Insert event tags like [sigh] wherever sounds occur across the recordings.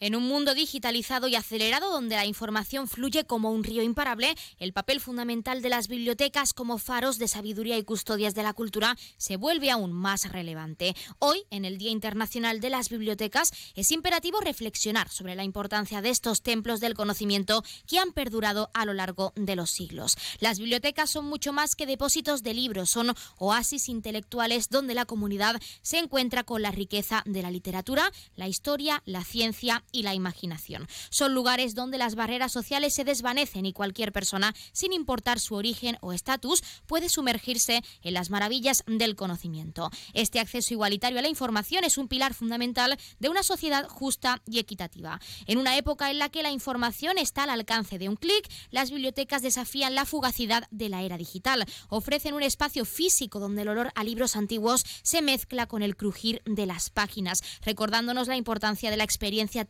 En un mundo digitalizado y acelerado donde la información fluye como un río imparable, el papel fundamental de las bibliotecas como faros de sabiduría y custodias de la cultura se vuelve aún más relevante. Hoy, en el Día Internacional de las Bibliotecas, es imperativo reflexionar sobre la importancia de estos templos del conocimiento que han perdurado a lo largo de los siglos. Las bibliotecas son mucho más que depósitos de libros, son oasis intelectuales donde la comunidad se encuentra con la riqueza de la literatura, la historia, la ciencia y la imaginación. Son lugares donde las barreras sociales se desvanecen y cualquier persona, sin importar su origen o estatus, puede sumergirse en las maravillas del conocimiento. Este acceso igualitario a la información es un pilar fundamental de una sociedad justa y equitativa. En una época en la que la información está al alcance de un clic, las bibliotecas desafían la fugacidad de la era digital. Ofrecen un espacio físico donde el olor a libros antiguos se mezcla con el crujir de las páginas, recordándonos la importancia de la experiencia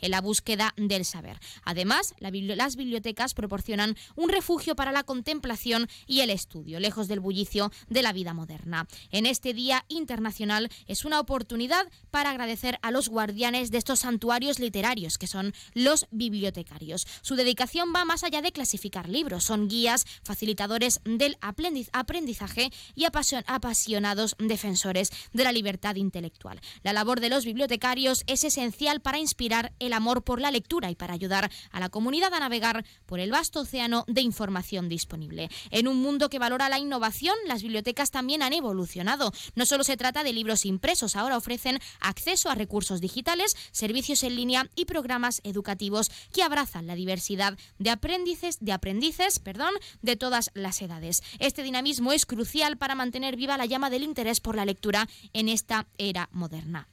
en la búsqueda del saber. Además, las bibliotecas proporcionan un refugio para la contemplación y el estudio, lejos del bullicio de la vida moderna. En este Día Internacional es una oportunidad para agradecer a los guardianes de estos santuarios literarios, que son los bibliotecarios. Su dedicación va más allá de clasificar libros, son guías, facilitadores del aprendizaje y apasionados defensores de la libertad intelectual. La labor de los bibliotecarios es esencial para inspirar inspirar el amor por la lectura y para ayudar a la comunidad a navegar por el vasto océano de información disponible. En un mundo que valora la innovación, las bibliotecas también han evolucionado. No solo se trata de libros impresos, ahora ofrecen acceso a recursos digitales, servicios en línea y programas educativos que abrazan la diversidad de aprendices, de aprendices, perdón, de todas las edades. Este dinamismo es crucial para mantener viva la llama del interés por la lectura en esta era moderna.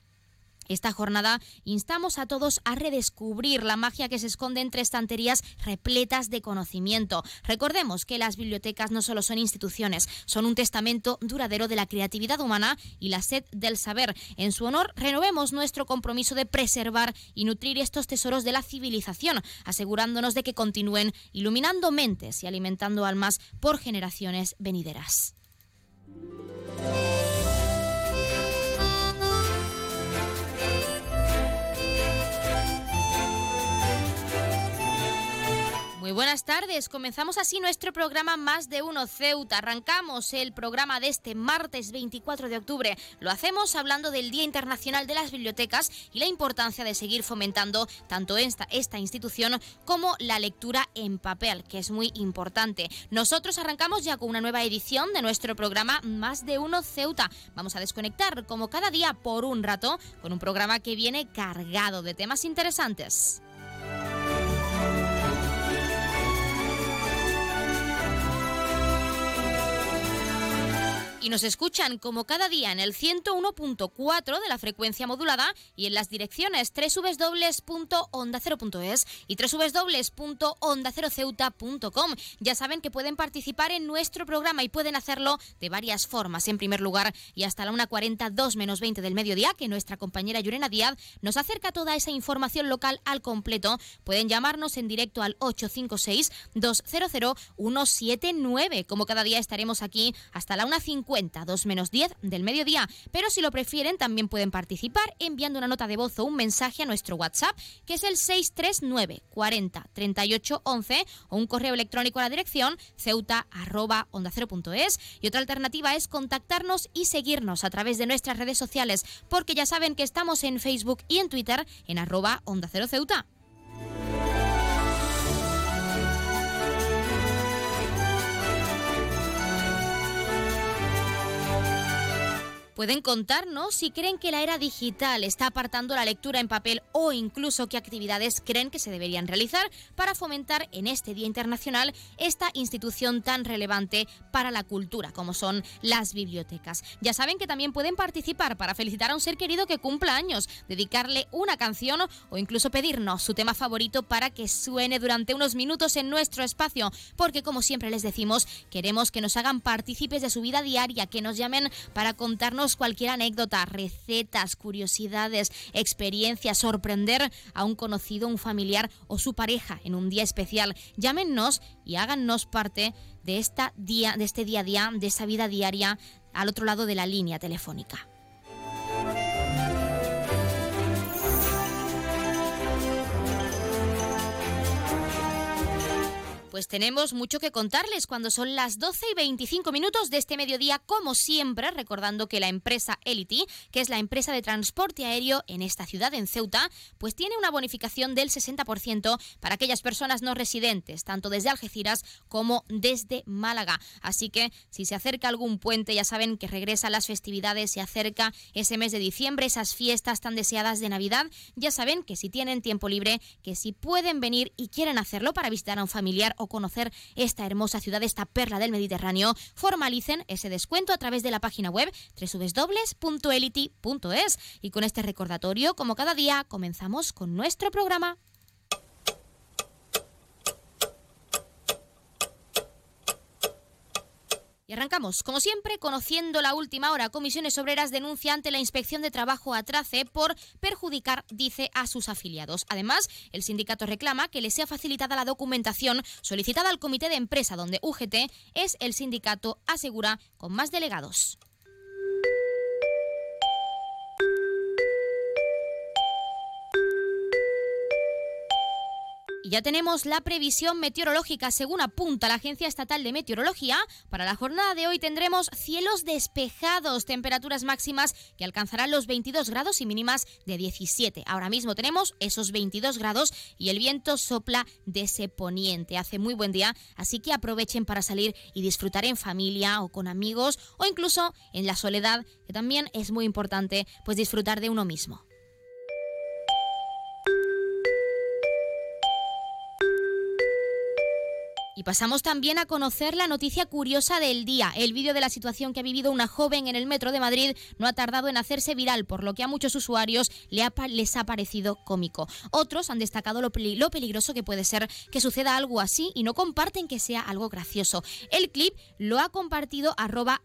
Esta jornada instamos a todos a redescubrir la magia que se esconde entre estanterías repletas de conocimiento. Recordemos que las bibliotecas no solo son instituciones, son un testamento duradero de la creatividad humana y la sed del saber. En su honor, renovemos nuestro compromiso de preservar y nutrir estos tesoros de la civilización, asegurándonos de que continúen iluminando mentes y alimentando almas por generaciones venideras. Muy buenas tardes. Comenzamos así nuestro programa Más de Uno Ceuta. Arrancamos el programa de este martes 24 de octubre. Lo hacemos hablando del Día Internacional de las Bibliotecas y la importancia de seguir fomentando tanto esta, esta institución como la lectura en papel, que es muy importante. Nosotros arrancamos ya con una nueva edición de nuestro programa Más de Uno Ceuta. Vamos a desconectar como cada día por un rato con un programa que viene cargado de temas interesantes. Y nos escuchan como cada día en el 101.4 de la frecuencia modulada y en las direcciones www.ondacero.es y www.ondaceroceuta.com. Ya saben que pueden participar en nuestro programa y pueden hacerlo de varias formas. En primer lugar, y hasta la 1.40, 2 menos 20 del mediodía, que nuestra compañera Yurena Díaz nos acerca toda esa información local al completo. Pueden llamarnos en directo al 856-200-179. Como cada día estaremos aquí hasta la 1.50 2 menos 10 del mediodía. Pero si lo prefieren, también pueden participar enviando una nota de voz o un mensaje a nuestro WhatsApp, que es el 639 40 38 11, o un correo electrónico a la dirección ceuta arroba onda Y otra alternativa es contactarnos y seguirnos a través de nuestras redes sociales, porque ya saben que estamos en Facebook y en Twitter en arroba onda cero ceuta. Pueden contarnos si creen que la era digital está apartando la lectura en papel o incluso qué actividades creen que se deberían realizar para fomentar en este Día Internacional esta institución tan relevante para la cultura como son las bibliotecas. Ya saben que también pueden participar para felicitar a un ser querido que cumpla años, dedicarle una canción o incluso pedirnos su tema favorito para que suene durante unos minutos en nuestro espacio, porque como siempre les decimos, queremos que nos hagan partícipes de su vida diaria, que nos llamen para contarnos cualquier anécdota, recetas, curiosidades, experiencias, sorprender a un conocido, un familiar o su pareja en un día especial. Llámenos y háganos parte de, esta día, de este día a día, de esa vida diaria al otro lado de la línea telefónica. Pues tenemos mucho que contarles cuando son las 12 y 25 minutos de este mediodía, como siempre, recordando que la empresa Elity, que es la empresa de transporte aéreo en esta ciudad, en Ceuta, pues tiene una bonificación del 60% para aquellas personas no residentes, tanto desde Algeciras como desde Málaga. Así que si se acerca algún puente, ya saben que regresan las festividades, se acerca ese mes de diciembre, esas fiestas tan deseadas de Navidad, ya saben que si tienen tiempo libre, que si pueden venir y quieren hacerlo para visitar a un familiar conocer esta hermosa ciudad, esta perla del Mediterráneo, formalicen ese descuento a través de la página web www.elity.es. Y con este recordatorio, como cada día, comenzamos con nuestro programa. Arrancamos, como siempre, conociendo la última hora. Comisiones Obreras denuncia ante la Inspección de Trabajo a Trace por perjudicar, dice, a sus afiliados. Además, el sindicato reclama que le sea facilitada la documentación solicitada al comité de empresa, donde UGT es el sindicato, asegura, con más delegados. Y ya tenemos la previsión meteorológica. Según apunta la Agencia Estatal de Meteorología, para la jornada de hoy tendremos cielos despejados, temperaturas máximas que alcanzarán los 22 grados y mínimas de 17. Ahora mismo tenemos esos 22 grados y el viento sopla de ese poniente. Hace muy buen día, así que aprovechen para salir y disfrutar en familia o con amigos o incluso en la soledad, que también es muy importante pues disfrutar de uno mismo. Y pasamos también a conocer la noticia curiosa del día. El vídeo de la situación que ha vivido una joven en el metro de Madrid no ha tardado en hacerse viral, por lo que a muchos usuarios les ha parecido cómico. Otros han destacado lo, peligroso que puede ser que suceda algo así y no comparten que sea algo gracioso. El clip lo ha compartido arroba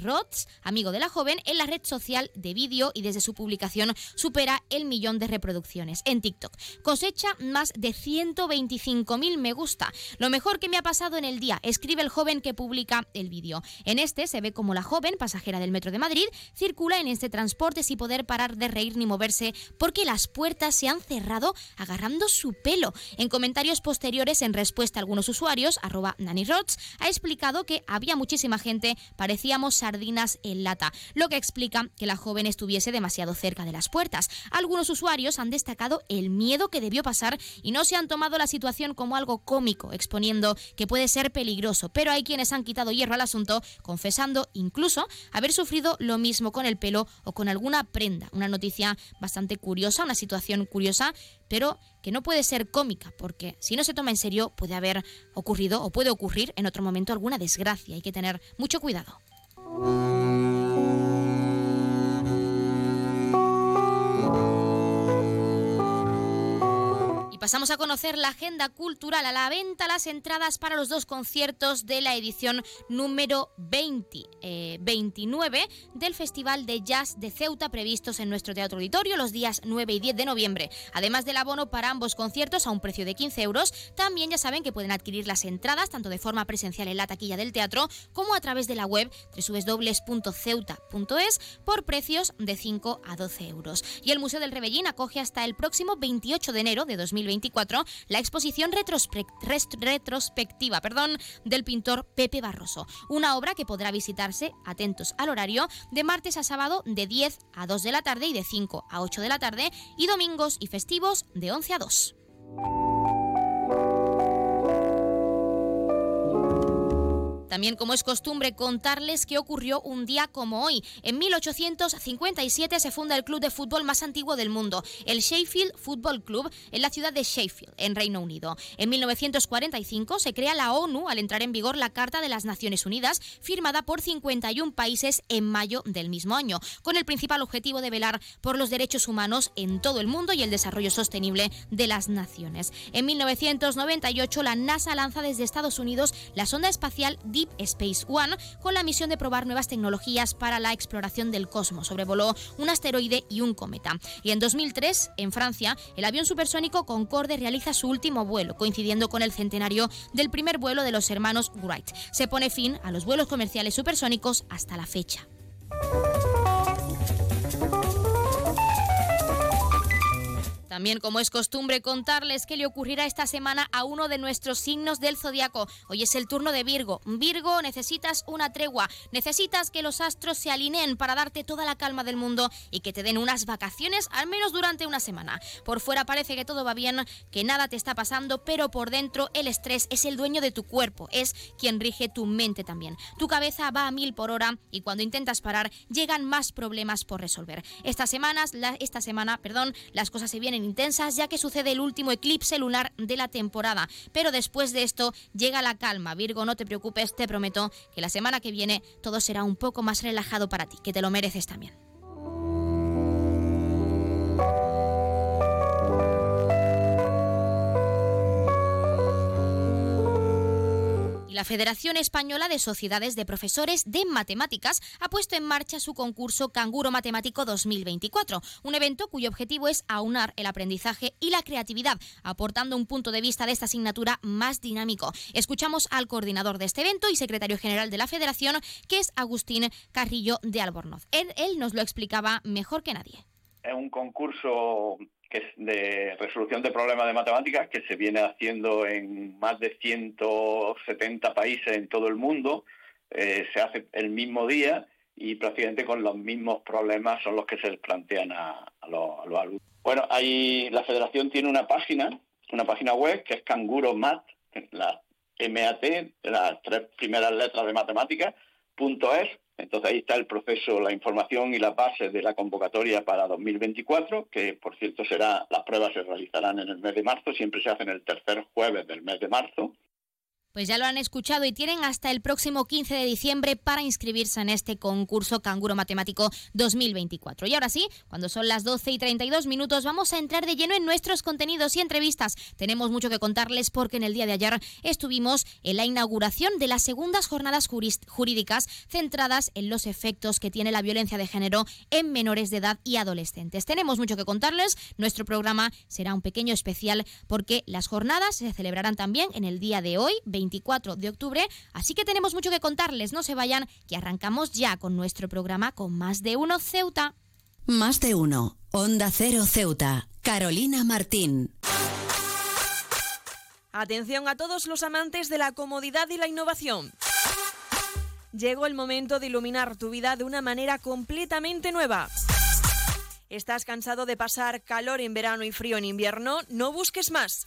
Rots, amigo de la joven, en la red social de vídeo y desde su publicación supera el millón de reproducciones en TikTok. Cosecha más de 125.000 me gusta. Lo mejor que me ha pasado en el día, escribe el joven que publica el vídeo. En este se ve como la joven, pasajera del metro de Madrid, circula en este transporte sin poder parar de reír ni moverse porque las puertas se han cerrado agarrando su pelo. En comentarios posteriores, en respuesta a algunos usuarios, arroba ha explicado que había muchísima gente, parecíamos sardinas en lata, lo que explica que la joven estuviese demasiado cerca de las puertas. Algunos usuarios han destacado el miedo que debió pasar y no se han tomado la situación como algo cómico, exponiendo que puede ser peligroso, pero hay quienes han quitado hierro al asunto, confesando incluso haber sufrido lo mismo con el pelo o con alguna prenda. Una noticia bastante curiosa, una situación curiosa, pero que no puede ser cómica, porque si no se toma en serio puede haber ocurrido o puede ocurrir en otro momento alguna desgracia. Hay que tener mucho cuidado. Pasamos a conocer la agenda cultural. A la venta las entradas para los dos conciertos de la edición número 20, 29 eh, del Festival de Jazz de Ceuta previstos en nuestro Teatro Auditorio los días 9 y 10 de noviembre. Además del abono para ambos conciertos a un precio de 15 euros, también ya saben que pueden adquirir las entradas tanto de forma presencial en la taquilla del teatro como a través de la web www.ceuta.es por precios de 5 a 12 euros. Y el Museo del Rebellín acoge hasta el próximo 28 de enero de 2020 la exposición retrospectiva perdón, del pintor Pepe Barroso, una obra que podrá visitarse, atentos al horario, de martes a sábado de 10 a 2 de la tarde y de 5 a 8 de la tarde y domingos y festivos de 11 a 2. También, como es costumbre, contarles qué ocurrió un día como hoy. En 1857 se funda el club de fútbol más antiguo del mundo, el Sheffield Football Club, en la ciudad de Sheffield, en Reino Unido. En 1945 se crea la ONU al entrar en vigor la Carta de las Naciones Unidas, firmada por 51 países en mayo del mismo año, con el principal objetivo de velar por los derechos humanos en todo el mundo y el desarrollo sostenible de las naciones. En 1998 la NASA lanza desde Estados Unidos la sonda espacial Space One con la misión de probar nuevas tecnologías para la exploración del cosmos. Sobrevoló un asteroide y un cometa. Y en 2003, en Francia, el avión supersónico Concorde realiza su último vuelo, coincidiendo con el centenario del primer vuelo de los hermanos Wright. Se pone fin a los vuelos comerciales supersónicos hasta la fecha. También, como es costumbre, contarles qué le ocurrirá esta semana a uno de nuestros signos del zodiaco. Hoy es el turno de Virgo. Virgo, necesitas una tregua. Necesitas que los astros se alineen para darte toda la calma del mundo y que te den unas vacaciones, al menos durante una semana. Por fuera parece que todo va bien, que nada te está pasando, pero por dentro el estrés es el dueño de tu cuerpo, es quien rige tu mente también. Tu cabeza va a mil por hora y cuando intentas parar llegan más problemas por resolver. Estas semanas, esta semana, perdón, las cosas se vienen intensas ya que sucede el último eclipse lunar de la temporada. Pero después de esto llega la calma. Virgo, no te preocupes, te prometo que la semana que viene todo será un poco más relajado para ti, que te lo mereces también. La Federación Española de Sociedades de Profesores de Matemáticas ha puesto en marcha su concurso Canguro Matemático 2024, un evento cuyo objetivo es aunar el aprendizaje y la creatividad, aportando un punto de vista de esta asignatura más dinámico. Escuchamos al coordinador de este evento y secretario general de la Federación, que es Agustín Carrillo de Albornoz. Él, él nos lo explicaba mejor que nadie. Es un concurso que es de resolución de problemas de matemáticas que se viene haciendo en más de 170 países en todo el mundo. Eh, se hace el mismo día y prácticamente con los mismos problemas son los que se plantean a, los, alumnos. Bueno, ahí la federación tiene una página, una página web que es Canguro Mat, la MAT, las tres primeras letras de matemáticas, punto es, entonces ahí está el proceso, la información y la base de la convocatoria para 2024, que por cierto será, las pruebas se realizarán en el mes de marzo, siempre se hacen el tercer jueves del mes de marzo. Pues ya lo han escuchado y tienen hasta el próximo 15 de diciembre para inscribirse en este concurso Canguro Matemático 2024. Y ahora sí, cuando son las 12 y 32 minutos, vamos a entrar de lleno en nuestros contenidos y entrevistas. Tenemos mucho que contarles porque en el día de ayer estuvimos en la inauguración de las segundas jornadas jurídicas centradas en los efectos que tiene la violencia de género en menores de edad y adolescentes. Tenemos mucho que contarles. Nuestro programa será un pequeño especial porque las jornadas se celebrarán también en el día de hoy, 24 de octubre, así que tenemos mucho que contarles, no se vayan, que arrancamos ya con nuestro programa con Más de Uno Ceuta. Más de Uno, Onda Cero Ceuta, Carolina Martín. Atención a todos los amantes de la comodidad y la innovación. Llegó el momento de iluminar tu vida de una manera completamente nueva. ¿Estás cansado de pasar calor en verano y frío en invierno? No busques más.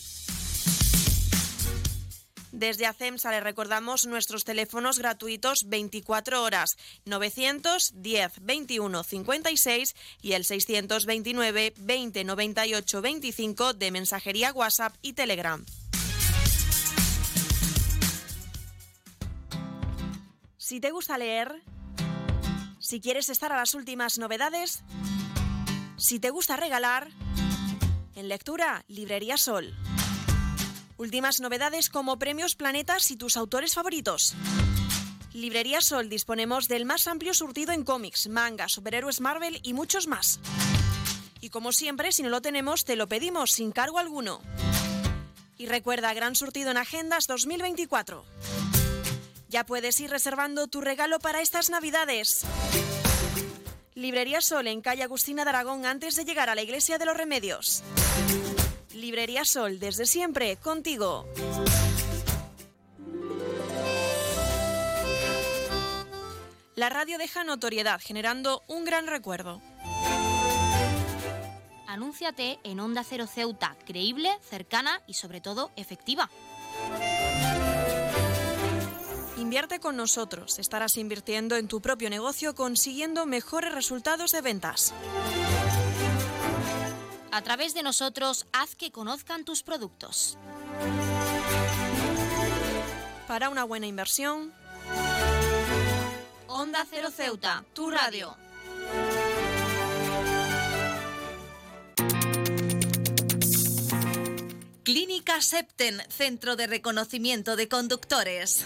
Desde ACEMSA le recordamos nuestros teléfonos gratuitos 24 horas 910 21 56 y el 629 20 98 25 de mensajería WhatsApp y Telegram. Si te gusta leer, si quieres estar a las últimas novedades, si te gusta regalar, en lectura, Librería Sol Últimas novedades como premios Planetas y tus autores favoritos. Librería Sol disponemos del más amplio surtido en cómics, manga, superhéroes Marvel y muchos más. Y como siempre, si no lo tenemos, te lo pedimos sin cargo alguno. Y recuerda, gran surtido en Agendas 2024. Ya puedes ir reservando tu regalo para estas Navidades. Librería Sol en calle Agustina de Aragón antes de llegar a la Iglesia de los Remedios. Librería Sol, desde siempre, contigo. La radio deja notoriedad, generando un gran recuerdo. Anúnciate en Onda Cero Ceuta, creíble, cercana y sobre todo efectiva. Invierte con nosotros. Estarás invirtiendo en tu propio negocio consiguiendo mejores resultados de ventas. A través de nosotros, haz que conozcan tus productos. Para una buena inversión, Onda Cero Ceuta, tu radio. Clínica Septen, Centro de Reconocimiento de Conductores.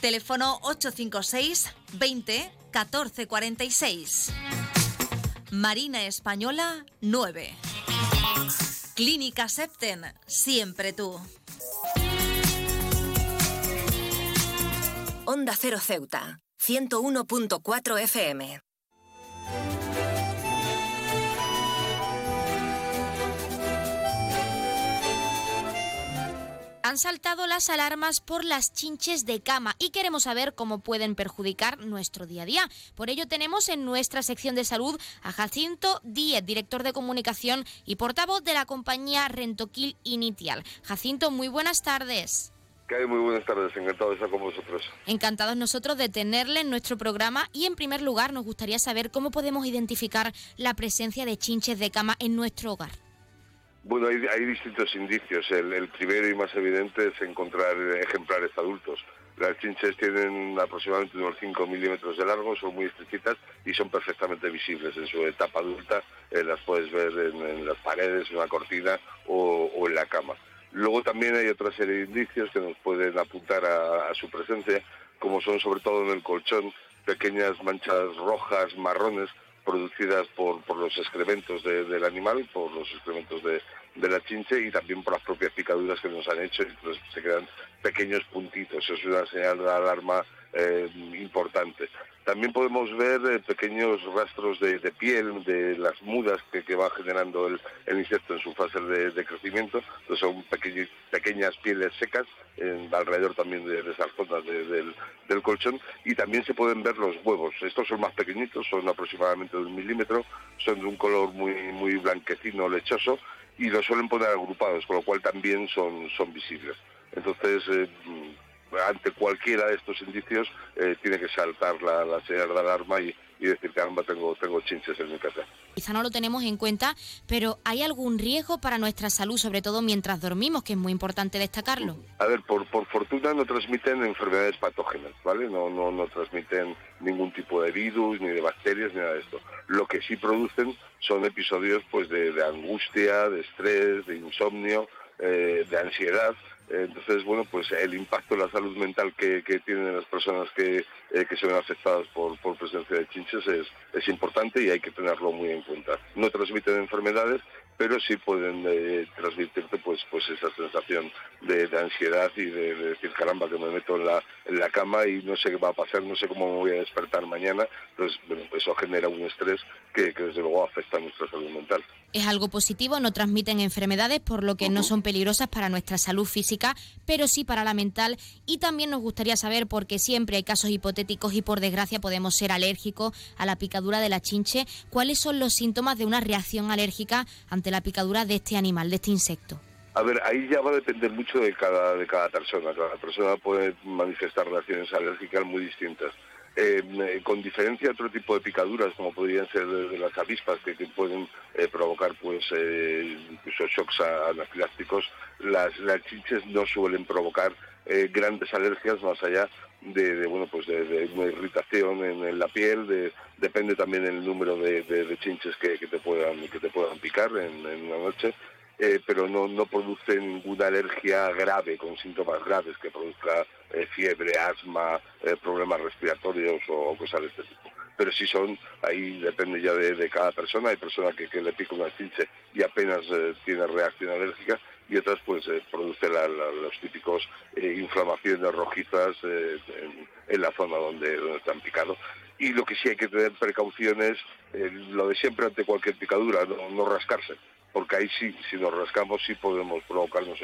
Teléfono 856 20 14 46. Marina Española 9. Clínica Septen, siempre tú. Onda Cero Ceuta, 101.4 FM. Han saltado las alarmas por las chinches de cama y queremos saber cómo pueden perjudicar nuestro día a día. Por ello tenemos en nuestra sección de salud a Jacinto Díez, director de comunicación y portavoz de la compañía Rentoquil Initial. Jacinto, muy buenas tardes. Muy buenas tardes, encantado de estar con vosotros. Encantados nosotros de tenerle en nuestro programa y en primer lugar nos gustaría saber cómo podemos identificar la presencia de chinches de cama en nuestro hogar. Bueno, hay, hay distintos indicios. El, el primero y más evidente es encontrar ejemplares adultos. Las chinches tienen aproximadamente unos 5 milímetros de largo, son muy estrechas y son perfectamente visibles. En su etapa adulta eh, las puedes ver en, las paredes, en la cortina o, en la cama. Luego también hay otra serie de indicios que nos pueden apuntar a su presencia, como son sobre todo en el colchón pequeñas manchas rojas, marrones, producidas por, por los excrementos de- del animal, por los excrementos de, la chinche y también por las propias picaduras que nos han hecho. Y se quedan pequeños puntitos. Eso es una señal de alarma eh, importante. También podemos ver eh, pequeños rastros de, piel, de las mudas que, que va generando el, insecto en su fase de, crecimiento. Son pequeñas pieles secas alrededor también de, esas zonas de- del, colchón y también se pueden ver los huevos. Estos son más pequeñitos, son aproximadamente de un milímetro, son de un color muy, blanquecino, lechoso y los suelen poner agrupados, con lo cual también son visibles. Entonces, eh, ante cualquiera de estos indicios, eh, tiene que saltar la, la señal de alarma y, y decir, caramba, tengo, tengo chinches en mi casa. Quizá no lo tenemos en cuenta, pero ¿hay algún riesgo para nuestra salud, sobre todo mientras dormimos, que es muy importante destacarlo? A ver, por, por fortuna no transmiten enfermedades patógenas, ¿vale? No, no, no transmiten ningún tipo de virus, ni de bacterias, ni nada de esto. Lo que sí producen son episodios pues de, de angustia, de estrés, de insomnio, eh, de ansiedad. Entonces, bueno, pues el impacto en la salud mental que, que tienen las personas que, eh, que se ven afectadas por, por presencia de chinches es, es importante y hay que tenerlo muy en cuenta. No transmiten enfermedades, pero sí pueden eh, transmitirte pues pues esa sensación de, de ansiedad y de, de decir caramba que me meto en la, en la cama y no sé qué va a pasar, no sé cómo me voy a despertar mañana. Entonces, bueno, eso genera un estrés que, que desde luego afecta a nuestra salud mental. Es algo positivo, no transmiten enfermedades, por lo que no son peligrosas para nuestra salud física, pero sí para la mental. Y también nos gustaría saber, porque siempre hay casos hipotéticos y por desgracia podemos ser alérgicos a la picadura de la chinche, cuáles son los síntomas de una reacción alérgica ante la picadura de este animal, de este insecto. A ver, ahí ya va a depender mucho de cada, de cada persona. Cada persona puede manifestar reacciones alérgicas muy distintas. Eh, con diferencia a otro tipo de picaduras, como podrían ser de, las avispas, que, pueden eh, provocar pues eh, incluso shocks anafilácticos, las, las chinches no suelen provocar grandes alergias más allá de, bueno pues de, una irritación en, la piel, depende también el número de, chinches que, te puedan que te puedan picar en, en una noche eh, pero no, no produce ninguna alergia grave, con síntomas graves que produzca eh, fiebre, asma, eh, problemas respiratorios o, cosas de este tipo. Pero si son, ahí depende ya de, cada persona. Hay personas que, le pica una chinche y apenas tiene reacción alérgica y otras pues produce los típicos inflamaciones rojizas en, la zona donde, donde están picados. Y lo que sí hay que tener precauciones, lo de siempre ante cualquier picadura, no rascarse porque ahí sí, si nos rascamos, sí podemos provocarnos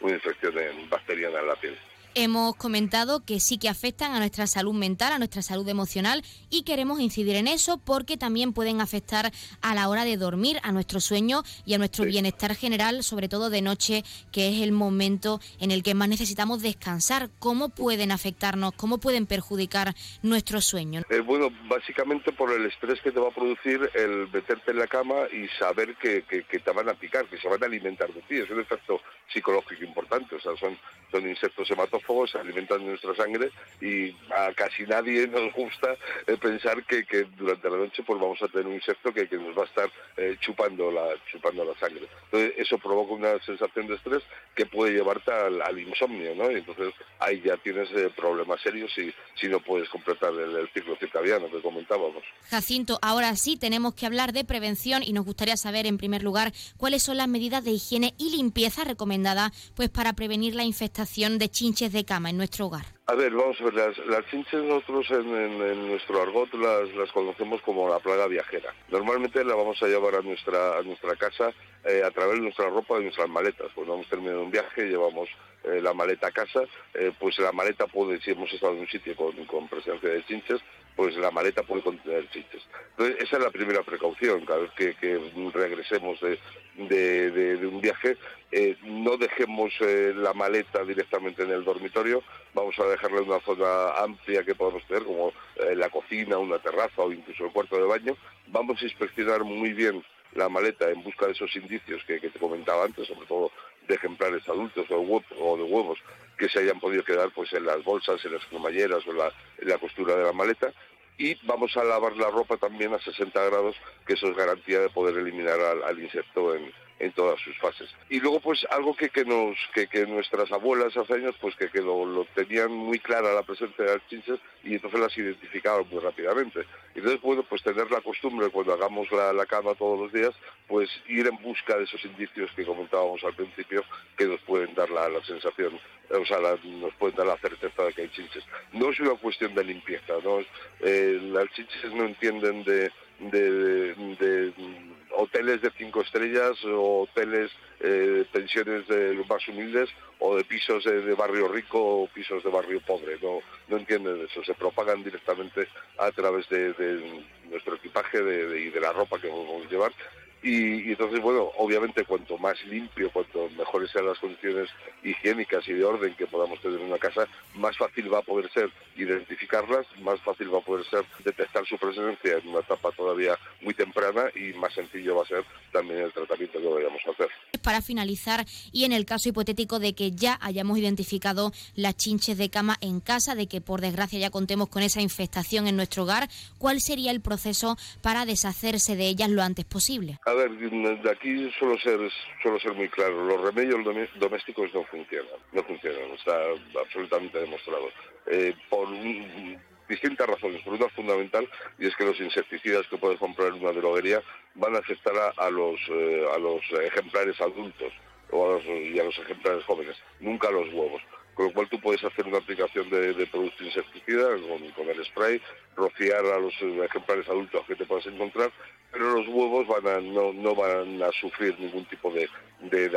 una infección bacteriana en la piel. Hemos comentado que sí que afectan a nuestra salud mental, a nuestra salud emocional y queremos incidir en eso porque también pueden afectar a la hora de dormir, a nuestro sueño y a nuestro bienestar general, sobre todo de noche, que es el momento en el que más necesitamos descansar. ¿Cómo pueden afectarnos? ¿Cómo pueden perjudicar nuestro sueño? Eh, bueno, básicamente por el estrés que te va a producir el meterte en la cama y saber que, que, te van a picar, que se van a alimentar de ti. Es un efecto psicológico importante. O sea, son, son insectos hematófagos se alimentan de nuestra sangre y a casi nadie nos gusta eh, pensar que, durante la noche pues vamos a tener un insecto que, nos va a estar eh, chupando, la, chupando la sangre. Entonces eso provoca una sensación de estrés que puede llevarte al, insomnio, ¿no? Y entonces ahí ya tienes eh, problemas serios si, si no puedes completar el, ciclo circadiano que comentábamos. Jacinto, ahora sí tenemos que hablar de prevención y nos gustaría saber en primer lugar cuáles son las medidas de higiene y limpieza recomendadas pues para prevenir la infestación de chinches de cama en nuestro hogar? A ver, vamos a ver, las, chinches nosotros en, nuestro argot las, conocemos como la plaga viajera. Normalmente la vamos a llevar a nuestra, a nuestra casa eh, a través de nuestra ropa y nuestras maletas. Cuando hemos terminado un viaje llevamos eh, la maleta a casa, eh, pues la maleta puede, si hemos estado en un sitio con, con presencia de chinches, pues la maleta puede contener chinches. Entonces, esa es la primera precaución. Cada vez que, regresemos de, de, un viaje, eh, no dejemos eh, la maleta directamente en el dormitorio, vamos a dejarla en una zona amplia que podemos tener, como eh, la cocina, una terraza o incluso el cuarto de baño. Vamos a inspeccionar muy bien la maleta en busca de esos indicios que, te comentaba antes, sobre todo de ejemplares adultos o, de huevos que se hayan podido quedar pues en las bolsas, en las cremalleras o en la costura de la maleta. Y vamos a lavar la ropa también a 60 grados, que eso es garantía de poder eliminar al, insecto en, todas sus fases. Y luego pues algo que, que nos que, que, nuestras abuelas hace años pues que, que lo, tenían muy clara la presencia de las chinches y entonces las identificaban muy rápidamente. Y entonces bueno pues tener la costumbre cuando hagamos la, cama todos los días pues ir en busca de esos indicios que comentábamos al principio que nos pueden dar la, la sensación o sea, nos pueden dar la certeza de que hay chinches. No es una cuestión de limpieza, ¿no? Eh, las chinches no entienden de, de, hoteles de cinco estrellas o hoteles, eh, pensiones de los más humildes o de pisos de, barrio rico o pisos de barrio pobre. No, entienden eso, se propagan directamente a través de, nuestro equipaje y de la ropa que vamos llevar y, entonces, bueno, obviamente cuanto más limpio, cuanto mejores sean las condiciones higiénicas y de orden que podamos tener en una casa, más fácil va a poder ser identificarlas, más fácil va a poder ser detectar su presencia en una etapa todavía muy temprana y más sencillo va a ser también el tratamiento que vayamos a hacer. Para finalizar, y en el caso hipotético de que ya hayamos identificado las chinches de cama en casa, de que por desgracia ya contemos con esa infestación en nuestro hogar, ¿cuál sería el proceso para deshacerse de ellas lo antes posible? A ver, de aquí suelo ser, suelo ser muy claro, los remedios domésticos no funcionan, no funcionan, está absolutamente demostrado. Eh, por distintas razones, por una fundamental, y es que los insecticidas que puedes comprar en una droguería van a afectar a, los, eh, a los ejemplares adultos o y a los ejemplares jóvenes, nunca a los huevos con lo cual tú puedes hacer una aplicación de, producto insecticida con, el spray, rociar a los ejemplares adultos que te puedas encontrar, pero los huevos van no, van a sufrir ningún tipo de,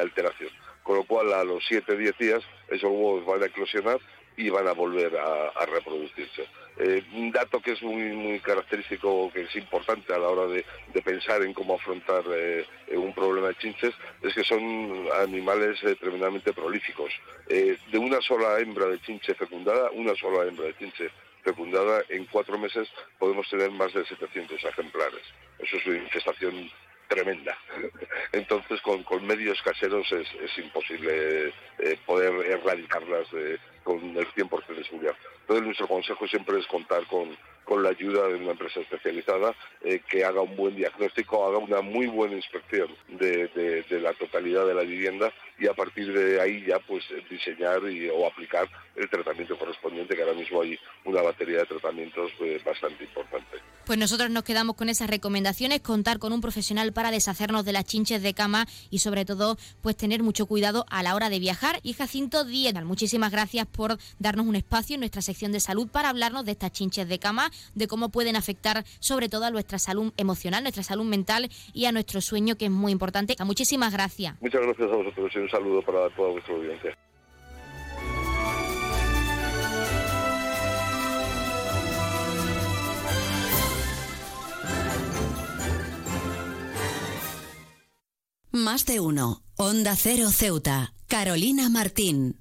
alteración. Con lo cual a los 7-10 días esos huevos van a eclosionar y van a volver a, reproducirse. Eh, un dato que es muy, muy característico, que es importante a la hora de, pensar en cómo afrontar eh, un problema de chinches, es que son animales tremendamente prolíficos. de una sola hembra de chinche fecundada, una sola hembra de chinche fecundada, en cuatro meses podemos tener más de 700 ejemplares. Eso es una infestación tremenda. [laughs] Entonces, con, medios caseros es, imposible eh, poder erradicarlas con el 100% de seguridad. Entonces, nuestro consejo siempre es contar con, con la ayuda de una empresa especializada eh, que haga un buen diagnóstico, haga una muy buena inspección de, la totalidad de la vivienda y a partir de ahí ya pues diseñar y, o aplicar el tratamiento correspondiente, que ahora mismo hay una batería de tratamientos eh, bastante importante. Pues nosotros nos quedamos con esas recomendaciones, contar con un profesional para deshacernos de las chinches de cama y sobre todo pues tener mucho cuidado a la hora de viajar. Y Jacinto Díez, muchísimas gracias por darnos un espacio en nuestra sección de salud para hablarnos de estas chinches de cama de cómo pueden afectar sobre todo a nuestra salud emocional, nuestra salud mental y a nuestro sueño, que es muy importante. Muchísimas gracias. Muchas gracias a vosotros y un saludo para toda vuestra audiencia. Más de uno. Onda Cero Ceuta. Carolina Martín.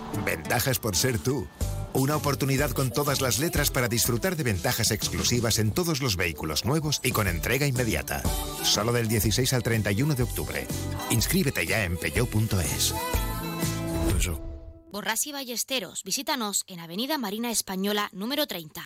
Ventajas por ser tú. Una oportunidad con todas las letras para disfrutar de ventajas exclusivas en todos los vehículos nuevos y con entrega inmediata. Solo del 16 al 31 de octubre. Inscríbete ya en peyo.es. Borras y Ballesteros, visítanos en Avenida Marina Española número 30.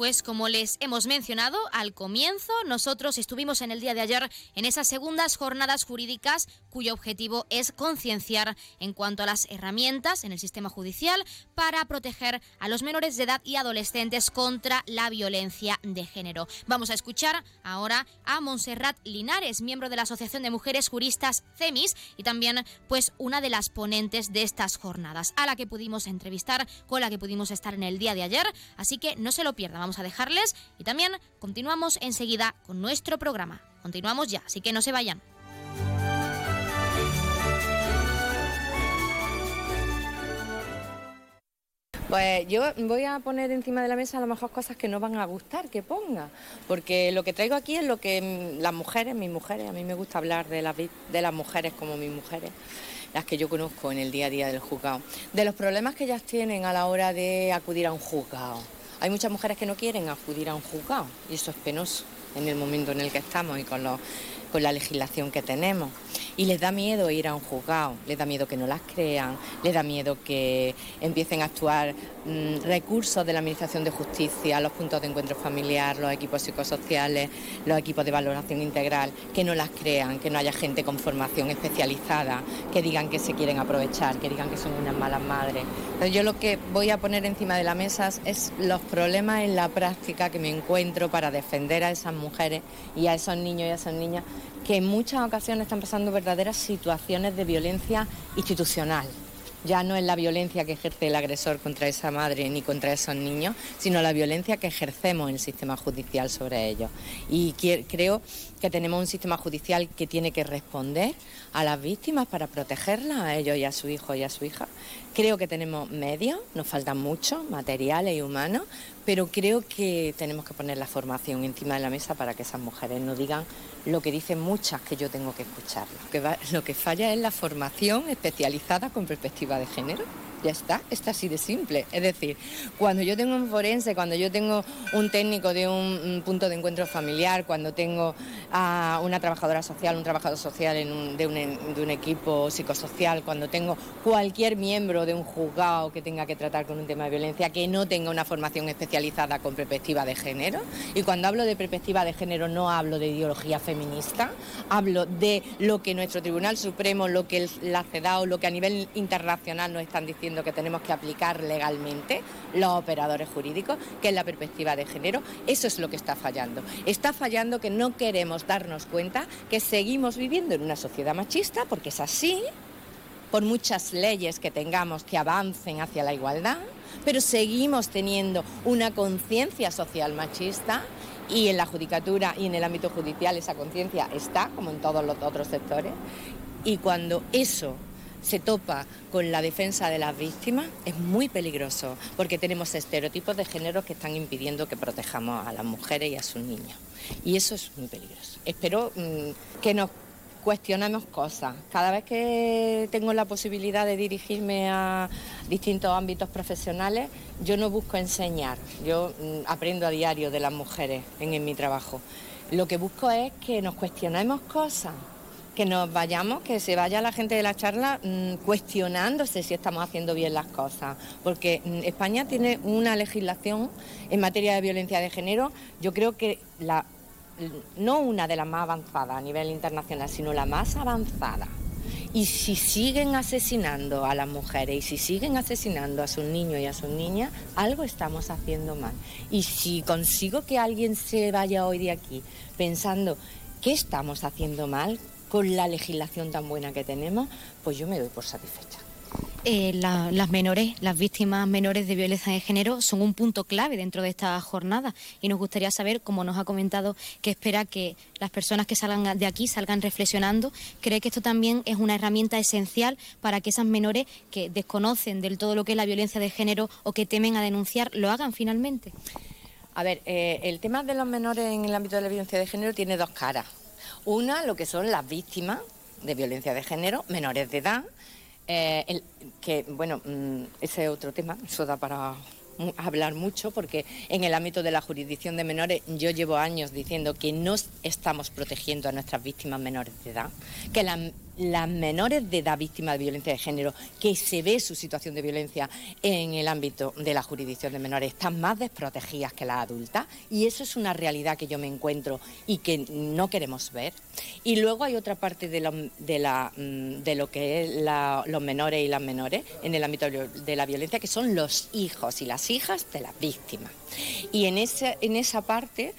Pues como les hemos mencionado al comienzo, nosotros estuvimos en el día de ayer en esas segundas jornadas jurídicas cuyo objetivo es concienciar en cuanto a las herramientas en el sistema judicial para proteger a los menores de edad y adolescentes contra la violencia de género. Vamos a escuchar ahora a Montserrat Linares, miembro de la Asociación de Mujeres Juristas CEMIS y también pues una de las ponentes de estas jornadas, a la que pudimos entrevistar, con la que pudimos estar en el día de ayer, así que no se lo pierdan a dejarles y también continuamos enseguida con nuestro programa. Continuamos ya, así que no se vayan. Pues yo voy a poner encima de la mesa a lo mejor cosas que no van a gustar que ponga, porque lo que traigo aquí es lo que las mujeres, mis mujeres, a mí me gusta hablar de las, de las mujeres como mis mujeres, las que yo conozco en el día a día del juzgado, de los problemas que ellas tienen a la hora de acudir a un juzgado. Hay muchas mujeres que no quieren acudir a un juzgado y eso es penoso en el momento en el que estamos y con los con la legislación que tenemos. Y les da miedo ir a un juzgado, les da miedo que no las crean, les da miedo que empiecen a actuar mm, recursos de la Administración de Justicia, los puntos de encuentro familiar, los equipos psicosociales, los equipos de valoración integral, que no las crean, que no haya gente con formación especializada, que digan que se quieren aprovechar, que digan que son unas malas madres. Pero yo lo que voy a poner encima de la mesa es los problemas en la práctica que me encuentro para defender a esas mujeres y a esos niños y a esas niñas que en muchas ocasiones están pasando verdaderas situaciones de violencia institucional. Ya no es la violencia que ejerce el agresor contra esa madre ni contra esos niños, sino la violencia que ejercemos en el sistema judicial sobre ellos. Y creo que tenemos un sistema judicial que tiene que responder a las víctimas para protegerlas, a ellos y a su hijo y a su hija. Creo que tenemos medios, nos faltan muchos, materiales y humanos, pero creo que tenemos que poner la formación encima de la mesa para que esas mujeres no digan lo que dicen muchas que yo tengo que escuchar. Lo lo que falla es la formación especializada con perspectiva de género. Ya está, está así de simple. Es decir, cuando yo tengo un forense, cuando yo tengo un técnico de un, punto de encuentro familiar, cuando tengo a una trabajadora social, un trabajador social de, un, equipo psicosocial, cuando tengo cualquier miembro de un juzgado que tenga que tratar con un tema de violencia, que no tenga una formación especializada con perspectiva de género, y cuando hablo de perspectiva de género no hablo de ideología feminista, hablo de lo que nuestro Tribunal Supremo, lo que la CEDAW, lo que a nivel internacional nos están diciendo que tenemos que aplicar legalmente los operadores jurídicos, que es la perspectiva de género. Eso es lo que está fallando. Está fallando que no queremos darnos cuenta que seguimos viviendo en una sociedad machista, porque es así, por muchas leyes que tengamos que avancen hacia la igualdad, pero seguimos teniendo una conciencia social machista y en la judicatura y en el ámbito judicial esa conciencia está, como en todos los otros sectores. Y cuando eso se topa con la defensa de las víctimas es muy peligroso porque tenemos estereotipos de género que están impidiendo que protejamos a las mujeres y a sus niños. Y eso es muy peligroso. Espero mm, que nos cuestionemos cosas. Cada vez que tengo la posibilidad de dirigirme a distintos ámbitos profesionales, yo no busco enseñar, yo mm, aprendo a diario de las mujeres en mi trabajo. Lo que busco es que nos cuestionemos cosas, que nos vayamos, que se vaya la gente de la charla mm, cuestionándose si estamos haciendo bien las cosas, porque mm, España tiene una legislación en materia de violencia de género, yo creo que la, no una de las más avanzadas a nivel internacional, sino la más avanzada. Y si siguen asesinando a las mujeres y si siguen asesinando a sus niños y a sus niñas, algo estamos haciendo mal. Y si consigo que alguien se vaya hoy de aquí pensando, ¿qué estamos haciendo mal? Con la legislación tan buena que tenemos, pues yo me doy por satisfecha. Eh, las menores, las víctimas menores de violencia de género son un punto clave dentro de esta jornada y nos gustaría saber, como nos ha comentado, que espera que las personas que salgan de aquí salgan reflexionando. ¿Cree que esto también es una herramienta esencial para que esas menores que desconocen del todo lo que es la violencia de género o que temen a denunciar lo hagan finalmente? A ver, eh, el tema de los menores en el ámbito de la violencia de género tiene dos caras. Una, lo que son las víctimas de violencia de género, menores de edad, eh, que, bueno, mm, ese es otro tema, eso da para hablar mucho porque en el ámbito de la jurisdicción de menores yo llevo años diciendo que no estamos protegiendo a nuestras víctimas menores de edad, que las las menores de edad víctimas de violencia de género, que se ve su situación de violencia en el ámbito de la jurisdicción de menores, están más desprotegidas que las adultas y eso es una realidad que yo me encuentro y que no queremos ver. Y luego hay otra parte de la, mm, de lo que es los menores y las menores en el ámbito de la violencia, que son los hijos y las hijas de las víctimas. Y en, ese, en esa parte,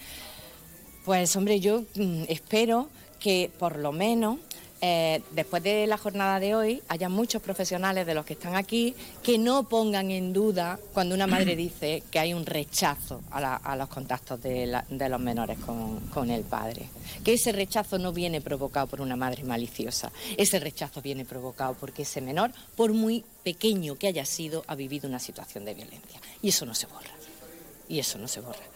pues hombre, yo mm, espero que por lo menos eh, después de la jornada de hoy haya muchos profesionales de los que están aquí que no pongan en duda cuando una madre [clears throat] dice que hay un rechazo a, los contactos de, los menores con, con, el padre. Que ese rechazo no viene provocado por una madre maliciosa, ese rechazo viene provocado porque ese menor, por muy pequeño que haya sido, ha vivido una situación de violencia. Y eso no se borra. Y eso no se borra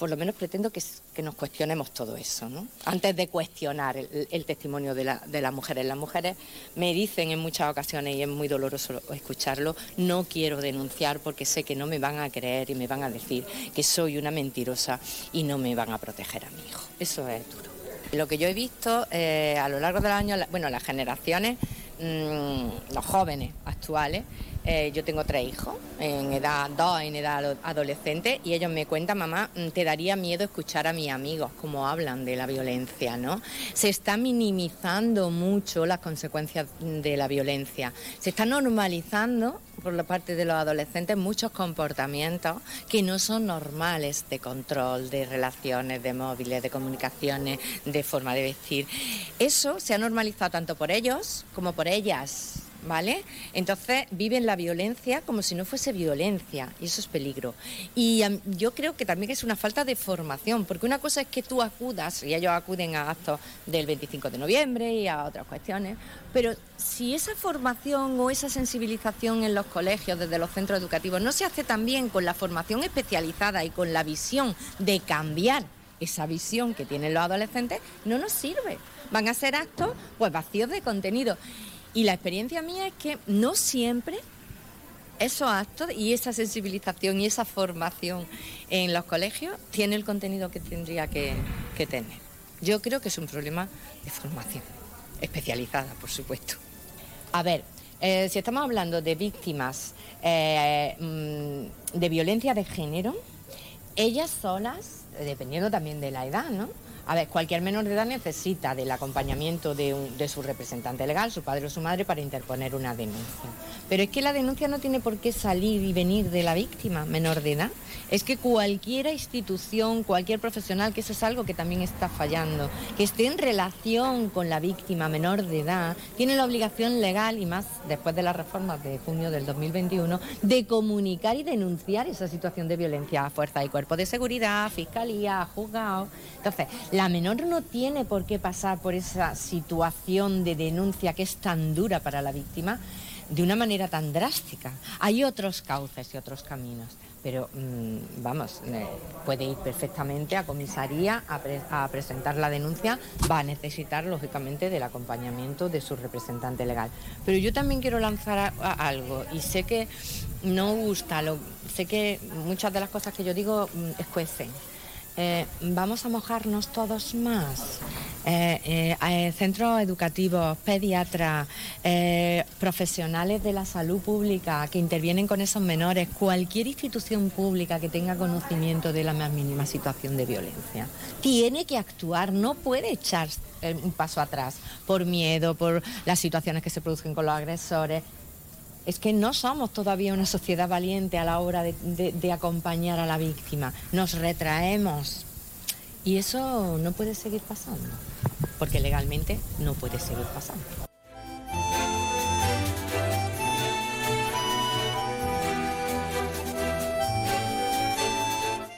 por lo menos pretendo que, nos cuestionemos todo eso, ¿no? Antes de cuestionar el, testimonio de, las mujeres. Las mujeres me dicen en muchas ocasiones, y es muy doloroso escucharlo, no quiero denunciar porque sé que no me van a creer y me van a decir que soy una mentirosa y no me van a proteger a mi hijo. Eso es duro. Lo que yo he visto eh, a lo largo del año, bueno, las generaciones, mm, los jóvenes actuales, eh, yo tengo tres hijos, en edad, dos en edad adolescente, y ellos me cuentan, mamá, mm, te daría miedo escuchar a mis amigos cómo hablan de la violencia, ¿no? Se está minimizando mucho las consecuencias de la violencia. Se está normalizando por la parte de los adolescentes muchos comportamientos que no son normales de control, de relaciones, de móviles, de comunicaciones, de forma de vestir. Eso se ha normalizado tanto por ellos como por ellas. ¿Vale? Entonces viven la violencia como si no fuese violencia y eso es peligro. Y yo creo que también es una falta de formación, porque una cosa es que tú acudas, y ellos acuden a actos del 25 de noviembre y a otras cuestiones, pero si esa formación o esa sensibilización en los colegios, desde los centros educativos, no se hace también con la formación especializada y con la visión de cambiar esa visión que tienen los adolescentes, no nos sirve. Van a ser actos pues vacíos de contenido. Y la experiencia mía es que no siempre esos actos y esa sensibilización y esa formación en los colegios tiene el contenido que tendría que, tener. Yo creo que es un problema de formación, especializada, por supuesto. A ver, eh, si estamos hablando de víctimas eh, mm, de violencia de género, ellas solas, dependiendo también de la edad, ¿no? A ver, cualquier menor de edad necesita del acompañamiento de, su representante legal, su padre o su madre, para interponer una denuncia. Pero es que la denuncia no tiene por qué salir y venir de la víctima menor de edad. Es que cualquier institución, cualquier profesional, que eso es algo que también está fallando, que esté en relación con la víctima menor de edad, tiene la obligación legal, y más después de las reformas de junio del 2021, de comunicar y denunciar esa situación de violencia a fuerza y cuerpo de seguridad, fiscalía, juzgado. Entonces, la menor no tiene por qué pasar por esa situación de denuncia que es tan dura para la víctima de una manera tan drástica. Hay otros cauces y otros caminos, pero mm, vamos, puede ir perfectamente a comisaría a, presentar la denuncia, va a necesitar lógicamente del acompañamiento de su representante legal. Pero yo también quiero lanzar algo y sé que no gusta, sé que muchas de las cosas que yo digo mm, escuecen eh, vamos a mojarnos todos más. Eh, eh, centros educativos, pediatras, profesionales de la salud pública que intervienen con esos menores, cualquier institución pública que tenga conocimiento de la más mínima situación de violencia, tiene que actuar, no puede echar un paso atrás por miedo, por las situaciones que se producen con los agresores es que no somos todavía una sociedad valiente a la hora de, acompañar a la víctima. Nos retraemos. Y eso no puede seguir pasando, porque legalmente no puede seguir pasando.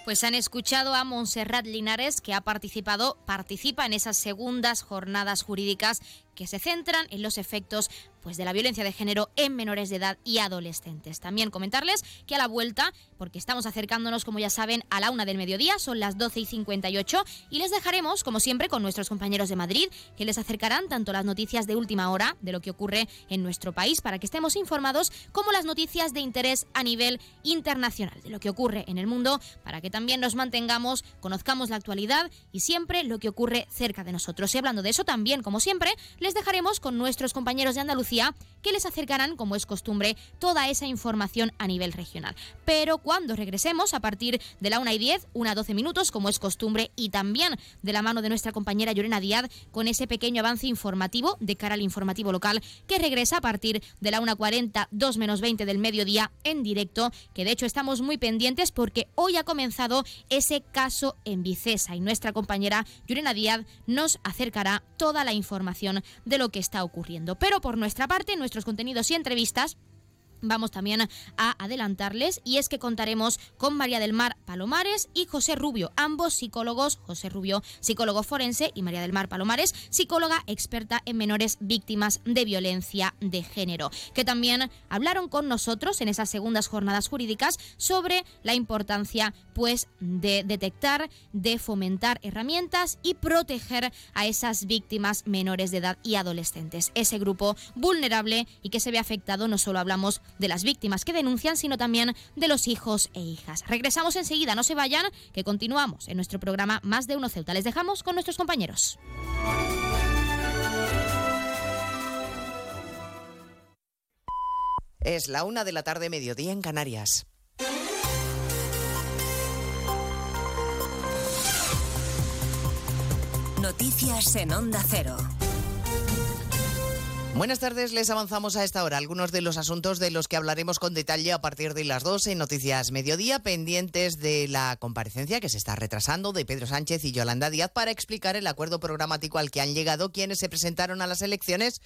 Pues han escuchado a Montserrat Linares, que ha participado, participa en esas segundas jornadas jurídicas que se centran en los efectos pues, de la violencia de género en menores de edad y adolescentes. También comentarles que a la vuelta, porque estamos acercándonos, como ya saben, a la una del mediodía, son las 12 y 58, y les dejaremos, como siempre, con nuestros compañeros de Madrid, que les acercarán tanto las noticias de última hora de lo que ocurre en nuestro país, para que estemos informados, como las noticias de interés a nivel internacional, de lo que ocurre en el mundo, para que también nos mantengamos, conozcamos la actualidad y siempre lo que ocurre cerca de nosotros. Y hablando de eso, también, como siempre, les dejaremos con nuestros compañeros de Andalucía que les acercarán, como es costumbre, toda esa información a nivel regional. Pero cuando regresemos, a partir de la 1 y 10, 1 a 12 minutos, como es costumbre, y también de la mano de nuestra compañera Llorena Díaz, con ese pequeño avance informativo de cara al informativo local, que regresa a partir de la 1.40, 2 menos 20 del mediodía en directo, que de hecho estamos muy pendientes porque hoy ha comenzado ese caso en Vicesa y nuestra compañera Llorena Díaz nos acercará toda la información de lo que está ocurriendo. Pero por nuestra parte, nuestros contenidos y entrevistas vamos también a adelantarles y es que contaremos con María del Mar Palomares y José Rubio, ambos psicólogos, José Rubio psicólogo forense y María del Mar Palomares psicóloga experta en menores víctimas de violencia de género, que también hablaron con nosotros en esas segundas jornadas jurídicas sobre la importancia pues de detectar, de fomentar herramientas y proteger a esas víctimas menores de edad y adolescentes, ese grupo vulnerable y que se ve afectado no solo hablamos de las víctimas que denuncian, sino también de los hijos e hijas. Regresamos enseguida, no se vayan, que continuamos en nuestro programa Más de Uno Ceuta. Les dejamos con nuestros compañeros. Es la una de la tarde, mediodía en Canarias. Noticias en Onda Cero. Buenas tardes, les avanzamos a esta hora algunos de los asuntos de los que hablaremos con detalle a partir de las 12 en Noticias Mediodía, pendientes de la comparecencia que se está retrasando de Pedro Sánchez y Yolanda Díaz para explicar el acuerdo programático al que han llegado quienes se presentaron a las elecciones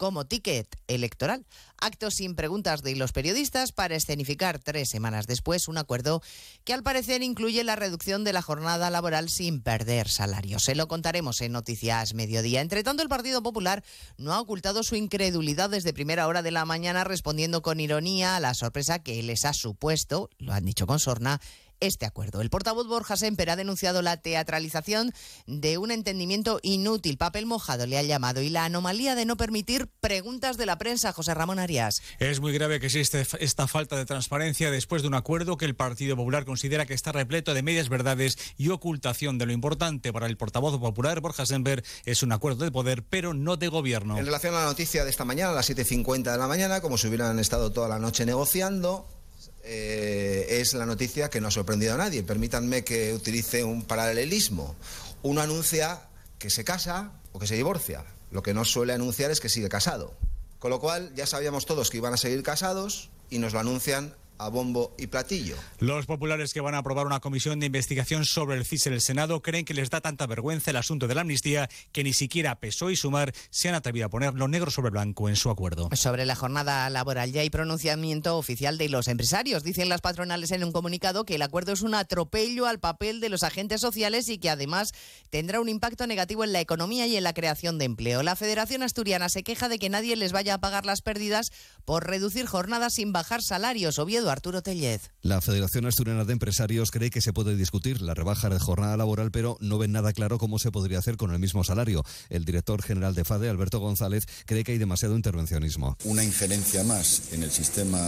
como ticket electoral. Actos sin preguntas de los periodistas para escenificar tres semanas después un acuerdo que al parecer incluye la reducción de la jornada laboral sin perder salario. Se lo contaremos en Noticias Mediodía. Entre tanto, el Partido Popular no ha ocultado su incredulidad desde primera hora de la mañana respondiendo con ironía a la sorpresa que les ha supuesto, lo han dicho con sorna, este acuerdo. El portavoz Borja Semper ha denunciado la teatralización de un entendimiento inútil, papel mojado le ha llamado, y la anomalía de no permitir preguntas de la prensa, José Ramón Arias. Es muy grave que existe esta falta de transparencia después de un acuerdo que el Partido Popular considera que está repleto de medias verdades y ocultación de lo importante para el portavoz popular Borja Semper es un acuerdo de poder, pero no de gobierno. En relación a la noticia de esta mañana, a las 7.50 de la mañana, como si hubieran estado toda la noche negociando, eh, es la noticia que no ha sorprendido a nadie. Permítanme que utilice un paralelismo. Uno anuncia que se casa o que se divorcia. Lo que no suele anunciar es que sigue casado. Con lo cual ya sabíamos todos que iban a seguir casados y nos lo anuncian a bombo y platillo. Los populares que van a aprobar una comisión de investigación sobre el CIS en el Senado creen que les da tanta vergüenza el asunto de la amnistía que ni siquiera PSOE y Sumar se han atrevido a ponerlo negro sobre blanco en su acuerdo. Sobre la jornada laboral ya hay pronunciamiento oficial de los empresarios. Dicen las patronales en un comunicado que el acuerdo es un atropello al papel de los agentes sociales y que además tendrá un impacto negativo en la economía y en la creación de empleo. La Federación Asturiana se queja de que nadie les vaya a pagar las pérdidas por reducir jornadas sin bajar salarios. Oviedo Arturo Tellez. La Federación Asturiana de Empresarios cree que se puede discutir la rebaja de jornada laboral, pero no ven nada claro cómo se podría hacer con el mismo salario. El director general de FADE, Alberto González, cree que hay demasiado intervencionismo. Una injerencia más en el sistema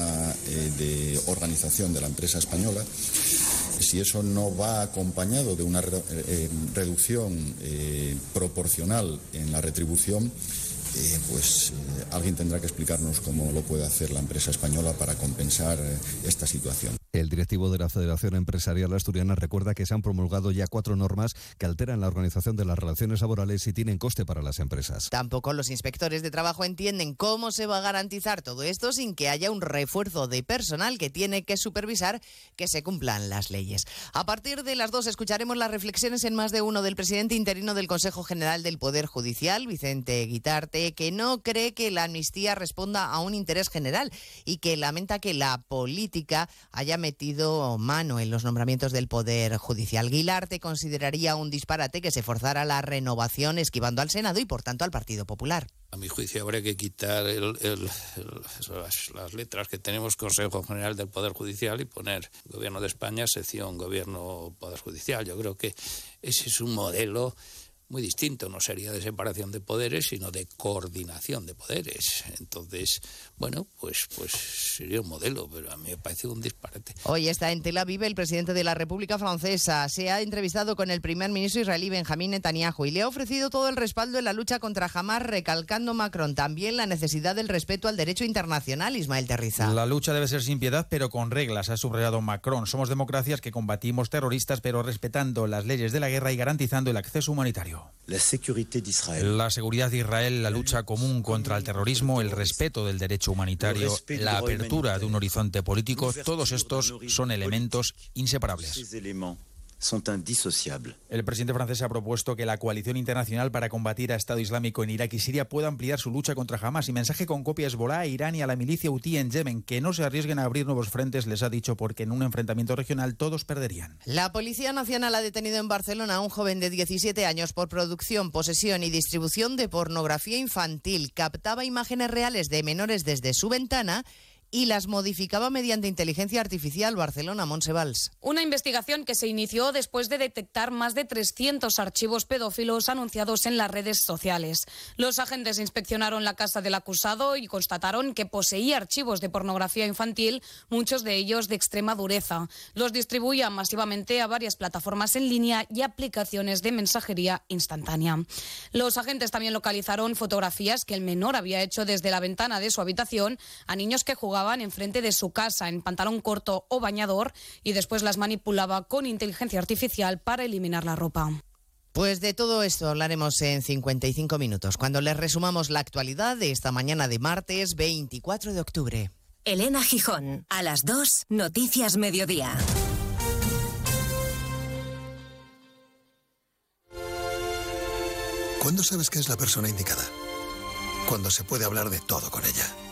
eh, de organización de la empresa española. Si eso no va acompañado de una eh, reducción eh, proporcional en la retribución, eh, pues eh, alguien tendrá que explicarnos cómo lo puede hacer la empresa española para compensar eh, esta situación. El directivo de la Federación Empresarial Asturiana recuerda que se han promulgado ya cuatro normas que alteran la organización de las relaciones laborales y tienen coste para las empresas. Tampoco los inspectores de trabajo entienden cómo se va a garantizar todo esto sin que haya un refuerzo de personal que tiene que supervisar que se cumplan las leyes. A partir de las dos escucharemos las reflexiones en más de uno del presidente interino del Consejo General del Poder Judicial, Vicente Guitarte, que no cree que la amnistía responda a un interés general y que lamenta que la política haya metido mano en los nombramientos del Poder Judicial. Guilarte consideraría un disparate que se forzara la renovación esquivando al Senado y, por tanto, al Partido Popular. A mi juicio habría que quitar las, las, letras que tenemos Consejo General del Poder Judicial y poner Gobierno de España, sección Gobierno Poder Judicial. Yo creo que ese es un modelo muy distinto, no sería de separación de poderes, sino de coordinación de poderes. Entonces, bueno, pues, pues sería un modelo, pero a mí me parece un disparate. Hoy está en Tel Aviv el presidente de la República Francesa. Se ha entrevistado con el primer ministro israelí Benjamín Netanyahu y le ha ofrecido todo el respaldo en la lucha contra Hamas, recalcando Macron también la necesidad del respeto al derecho internacional, Ismael Terriza. La lucha debe ser sin piedad, pero con reglas, ha subrayado Macron. Somos democracias que combatimos terroristas, pero respetando las leyes de la guerra y garantizando el acceso humanitario. La, la seguridad de Israel, la lucha común contra el terrorismo, el respeto del derecho humanitario, la apertura de un horizonte político, todos estos son elementos inseparables. Sont indissociables. El presidente francés ha propuesto que la coalición internacional para combatir a Estado Islámico en Irak y Siria pueda ampliar su lucha contra Hamas y mensaje con copia a Hezbollah, a Irán y a la milicia Houthi en Yemen, que no se arriesguen a abrir nuevos frentes, les ha dicho, porque en un enfrentamiento regional todos perderían. La Policía Nacional ha detenido en Barcelona a un joven de 17 años por producción, posesión y distribución de pornografía infantil. Captaba imágenes reales de menores desde su ventana y las modificaba mediante inteligencia artificial Barcelona Monsevals. Una investigación que se inició después de detectar más de 300 archivos pedófilos anunciados en las redes sociales. Los agentes inspeccionaron la casa del acusado y constataron que poseía archivos de pornografía infantil, muchos de ellos de extrema dureza. Los distribuía masivamente a varias plataformas en línea y aplicaciones de mensajería instantánea. Los agentes también localizaron fotografías que el menor había hecho desde la ventana de su habitación a niños que jugaban enfrente de su casa en pantalón corto o bañador y después las manipulaba con inteligencia artificial para eliminar la ropa. Pues de todo esto hablaremos en 55 minutos, cuando les resumamos la actualidad de esta mañana de martes 24 de octubre. Elena Gijón, a las 2, Noticias Mediodía. ¿Cuándo sabes que es la persona indicada? Cuando se puede hablar de todo con ella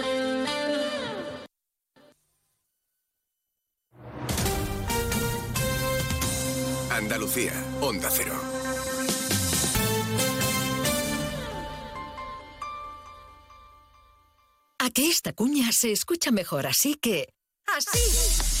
Andalucía, Onda Cero. A que esta cuña se escucha mejor, así que... ¡Así!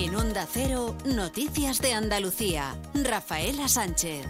En Onda Cero, Noticias de Andalucía. Rafaela Sánchez.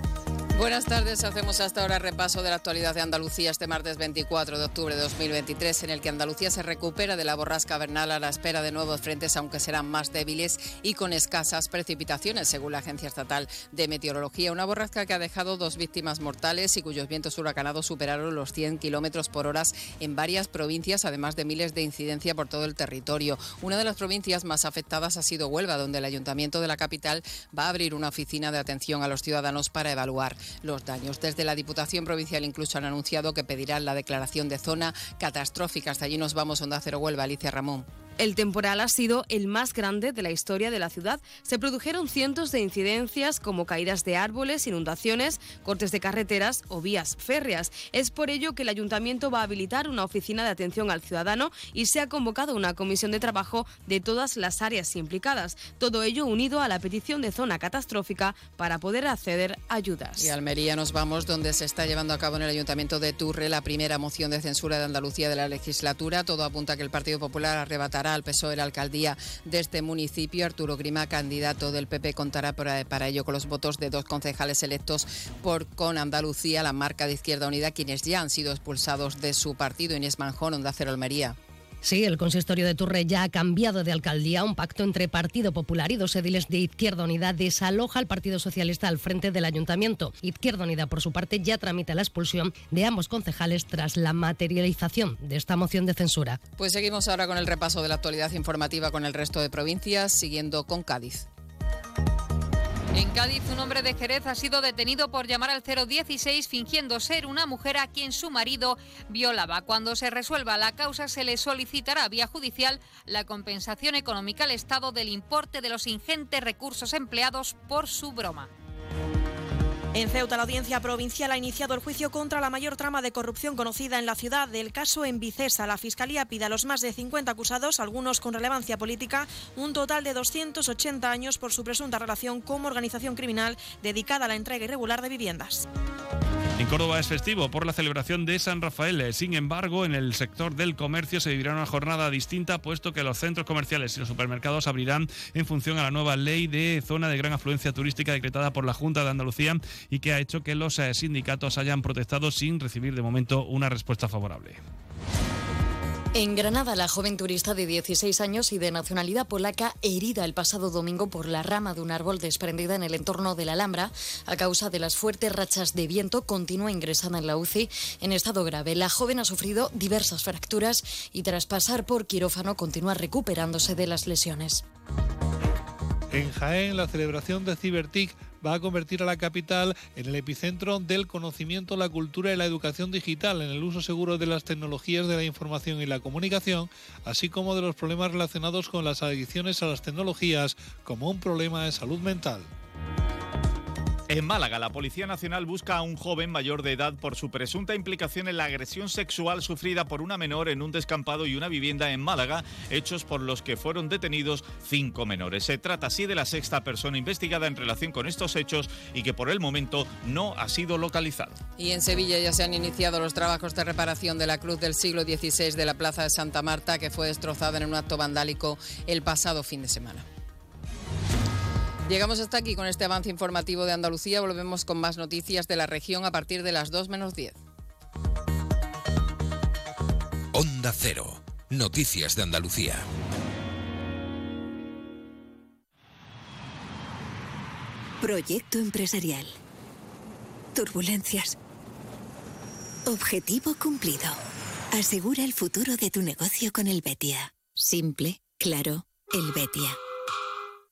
Buenas tardes, hacemos hasta ahora repaso de la actualidad de Andalucía este martes 24 de octubre de 2023, en el que Andalucía se recupera de la borrasca vernal a la espera de nuevos frentes, aunque serán más débiles y con escasas precipitaciones, según la Agencia Estatal de Meteorología. Una borrasca que ha dejado dos víctimas mortales y cuyos vientos huracanados superaron los 100 kilómetros por hora en varias provincias, además de miles de incidencia por todo el territorio. Una de las provincias más afectadas ha sido Huelva, donde el Ayuntamiento de la capital va a abrir una oficina de atención a los ciudadanos para evaluar los daños. Desde la Diputación Provincial incluso han anunciado que pedirán la declaración de zona catastrófica. Hasta allí nos vamos, Onda Cero Huelva, Alicia Ramón. El temporal ha sido el más grande de la historia de la ciudad. Se produjeron cientos de incidencias como caídas de árboles, inundaciones, cortes de carreteras o vías férreas. Es por ello que el ayuntamiento va a habilitar una oficina de atención al ciudadano y se ha convocado una comisión de trabajo de todas las áreas implicadas. Todo ello unido a la petición de zona catastrófica para poder acceder a ayudas. Y Almería nos vamos donde se está llevando a cabo en el ayuntamiento de Turre la primera moción de censura de Andalucía de la legislatura. Todo apunta a que el Partido Popular arrebatará al PSOE la alcaldía de este municipio. Arturo Grima, candidato del PP, contará para, ello con los votos de dos concejales electos por Con Andalucía, la marca de Izquierda Unida, quienes ya han sido expulsados de su partido. Inés Manjón, Onda Cero Almería. Sí, el consistorio de Turre ya ha cambiado de alcaldía. Un pacto entre Partido Popular y dos ediles de Izquierda Unida desaloja al Partido Socialista al frente del ayuntamiento. Izquierda Unida, por su parte, ya tramita la expulsión de ambos concejales tras la materialización de esta moción de censura. Pues seguimos ahora con el repaso de la actualidad informativa con el resto de provincias, siguiendo con Cádiz. En Cádiz, un hombre de Jerez ha sido detenido por llamar al 016 fingiendo ser una mujer a quien su marido violaba. Cuando se resuelva la causa, se le solicitará vía judicial la compensación económica al Estado del importe de los ingentes recursos empleados por su broma. En Ceuta, la audiencia provincial ha iniciado el juicio contra la mayor trama de corrupción conocida en la ciudad. Del caso en la Fiscalía pide a los más de 50 acusados, algunos con relevancia política, un total de 280 años por su presunta relación como organización criminal dedicada a la entrega irregular de viviendas. En Córdoba es festivo por la celebración de San Rafael. Sin embargo, en el sector del comercio se vivirá una jornada distinta, puesto que los centros comerciales y los supermercados abrirán en función a la nueva ley de zona de gran afluencia turística decretada por la Junta de Andalucía y que ha hecho que los eh, sindicatos hayan protestado sin recibir de momento una respuesta favorable. En Granada, la joven turista de 16 años y de nacionalidad polaca, herida el pasado domingo por la rama de un árbol desprendida en el entorno de la Alhambra a causa de las fuertes rachas de viento, continúa ingresada en la UCI en estado grave. La joven ha sufrido diversas fracturas y tras pasar por quirófano continúa recuperándose de las lesiones. En Jaén, la celebración de Cibertic va a convertir a la capital en el epicentro del conocimiento, la cultura y la educación digital, en el uso seguro de las tecnologías de la información y la comunicación, así como de los problemas relacionados con las adicciones a las tecnologías como un problema de salud mental. En Málaga, la Policía Nacional busca a un joven mayor de edad por su presunta implicación en la agresión sexual sufrida por una menor en un descampado y una vivienda en Málaga, hechos por los que fueron detenidos cinco menores. Se trata así de la sexta persona investigada en relación con estos hechos y que por el momento no ha sido localizado. Y en Sevilla ya se han iniciado los trabajos de reparación de la cruz del siglo XVI de la Plaza de Santa Marta, que fue destrozada en un acto vandálico el pasado fin de semana. Llegamos hasta aquí con este avance informativo de Andalucía. Volvemos con más noticias de la región a partir de las 2 menos 10. Onda Cero. Noticias de Andalucía. Proyecto empresarial. Turbulencias. Objetivo cumplido. Asegura el futuro de tu negocio con el Betia. Simple, claro, el Betia.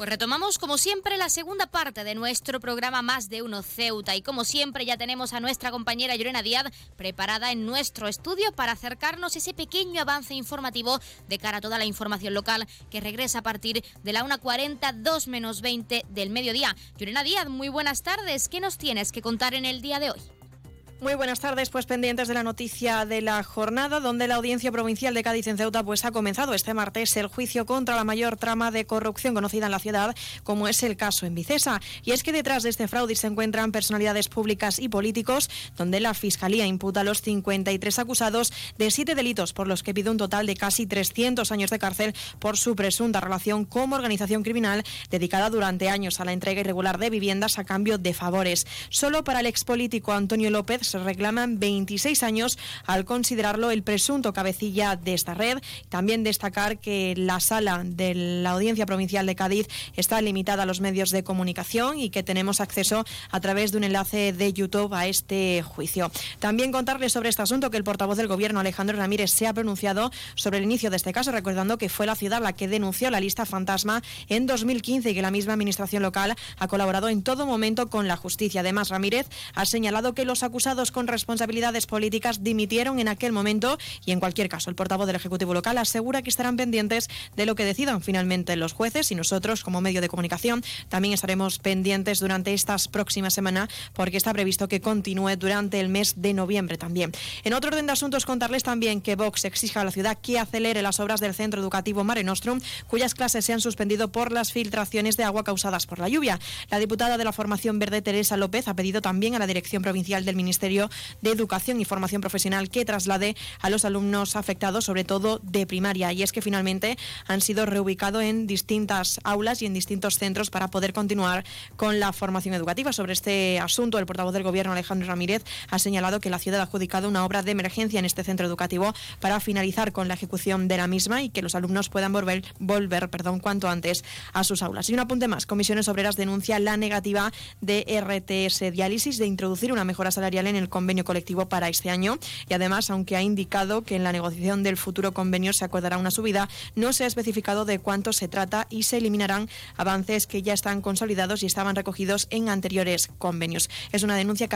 Pues retomamos como siempre la segunda parte de nuestro programa Más de Uno Ceuta y como siempre ya tenemos a nuestra compañera Llorena Díaz preparada en nuestro estudio para acercarnos ese pequeño avance informativo de cara a toda la información local que regresa a partir de la 1.40, 2 menos 20 del mediodía. Llorena Díaz, muy buenas tardes. ¿Qué nos tienes que contar en el día de hoy? Muy buenas tardes, pues pendientes de la noticia de la jornada, donde la Audiencia Provincial de Cádiz en Ceuta pues ha comenzado este martes el juicio contra la mayor trama de corrupción conocida en la ciudad, como es el caso en Vicesa. Y es que detrás de este fraude se encuentran personalidades públicas y políticos, donde la Fiscalía imputa a los 53 acusados de siete delitos, por los que pide un total de casi 300 años de cárcel por su presunta relación como organización criminal dedicada durante años a la entrega irregular de viviendas a cambio de favores. Solo para el expolítico Antonio López reclaman 26 años al considerarlo el presunto cabecilla de esta red. También destacar que la sala de la Audiencia Provincial de Cádiz está limitada a los medios de comunicación y que tenemos acceso a través de un enlace de YouTube a este juicio. También contarles sobre este asunto que el portavoz del Gobierno, Alejandro Ramírez, se ha pronunciado sobre el inicio de este caso, recordando que fue la ciudad la que denunció la lista fantasma en 2015 y que la misma Administración local ha colaborado en todo momento con la justicia. Además, Ramírez ha señalado que los acusados con responsabilidades políticas dimitieron en aquel momento y, en cualquier caso, el portavoz del Ejecutivo local asegura que estarán pendientes de lo que decidan finalmente los jueces y nosotros, como medio de comunicación, también estaremos pendientes durante estas próximas semanas porque está previsto que continúe durante el mes de noviembre también. En otro orden de asuntos, contarles también que Vox exija a la ciudad que acelere las obras del centro educativo Mare Nostrum, cuyas clases se han suspendido por las filtraciones de agua causadas por la lluvia. La diputada de la formación verde, Teresa López, ha pedido también a la Dirección Provincial del Ministerio de Educación y Formación Profesional que traslade a los alumnos afectados, sobre todo de primaria. Y es que finalmente han sido reubicados en distintas aulas y en distintos centros para poder continuar con la formación educativa. Sobre este asunto, el portavoz del Gobierno, Alejandro Ramírez, ha señalado que la ciudad ha adjudicado una obra de emergencia en este centro educativo para finalizar con la ejecución de la misma y que los alumnos puedan volver, volver perdón, cuanto antes a sus aulas. Y un apunte más, Comisiones Obreras denuncia la negativa de RTS Diálisis de introducir una mejora salarial en el convenio colectivo para este año y además, aunque ha indicado que en la negociación del futuro convenio se acordará una subida, no se ha especificado de cuánto se trata y se eliminarán avances que ya están consolidados y estaban recogidos en anteriores convenios. Es una denuncia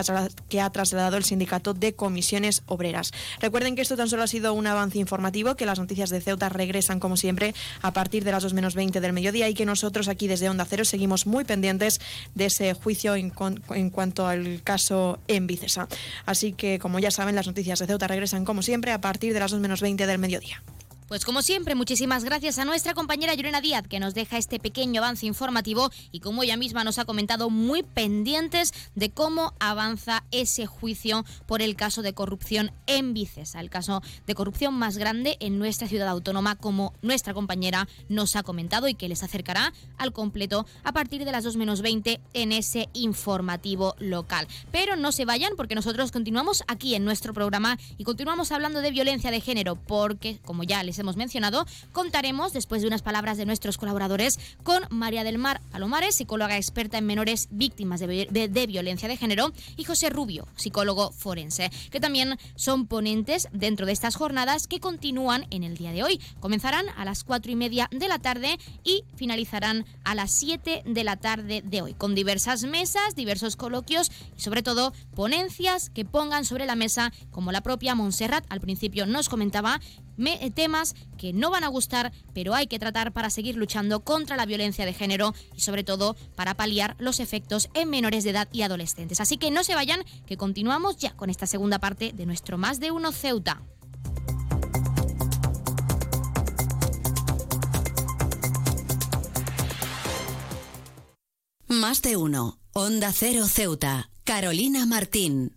que ha trasladado el sindicato de comisiones obreras. Recuerden que esto tan solo ha sido un avance informativo, que las noticias de Ceuta regresan como siempre a partir de las 2 menos 20 del mediodía y que nosotros aquí desde Onda Cero seguimos muy pendientes de ese juicio en, en cuanto al caso en Vicesa. Así que, como ya saben, las noticias de Ceuta regresan como siempre a partir de las 2 menos 20 del mediodía. Pues como siempre, muchísimas gracias a nuestra compañera Llorena Díaz que nos deja este pequeño avance informativo y como ella misma nos ha comentado, muy pendientes de cómo avanza ese juicio por el caso de corrupción en Vicesa, el caso de corrupción más grande en nuestra ciudad autónoma, como nuestra compañera nos ha comentado y que les acercará al completo a partir de las 2 menos 20 en ese informativo local. Pero no se vayan porque nosotros continuamos aquí en nuestro programa y continuamos hablando de violencia de género porque, como ya les hemos mencionado, contaremos, después de unas palabras de nuestros colaboradores, con María del Mar Palomares, psicóloga experta en menores víctimas de, de, violencia de género, y José Rubio, psicólogo forense, que también son ponentes dentro de estas jornadas que continúan en el día de hoy. Comenzarán a las cuatro y media de la tarde y finalizarán a las 7 de la tarde de hoy, con diversas mesas, diversos coloquios y sobre todo ponencias que pongan sobre la mesa, como la propia Montserrat al principio nos comentaba, eh, temas que no van a gustar, pero hay que tratar para seguir luchando contra la violencia de género y sobre todo para paliar los efectos en menores de edad y adolescentes. Así que no se vayan, que continuamos ya con esta segunda parte de nuestro Más de Uno Ceuta. Más de uno. Onda Cero Ceuta. Carolina Martín.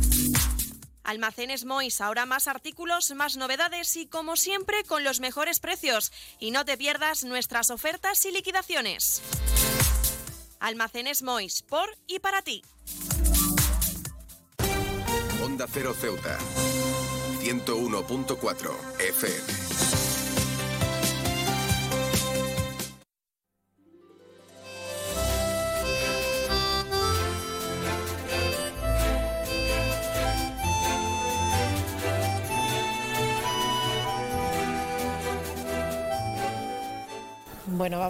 Almacenes Mois, ahora más artículos, más novedades y como siempre con los mejores precios. Y no te pierdas nuestras ofertas y liquidaciones. Almacenes Mois, por y para ti. Onda Cero Ceuta. 101.4 FM.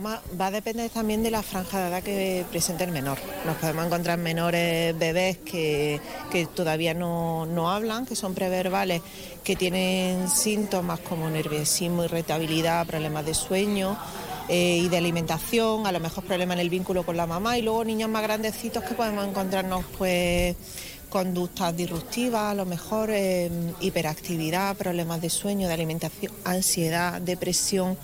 Va, a depender también de la franja de edad que presente el menor. Nos podemos encontrar menores bebés que, todavía no, hablan, que son preverbales, que tienen síntomas como nerviosismo, irritabilidad, problemas de sueño. Eh, y de alimentación, a lo mejor problemas en el vínculo con la mamá y luego niños más grandecitos que podemos encontrarnos pues conductas disruptivas, a lo mejor eh, hiperactividad, problemas de sueño, de alimentación, ansiedad, depresión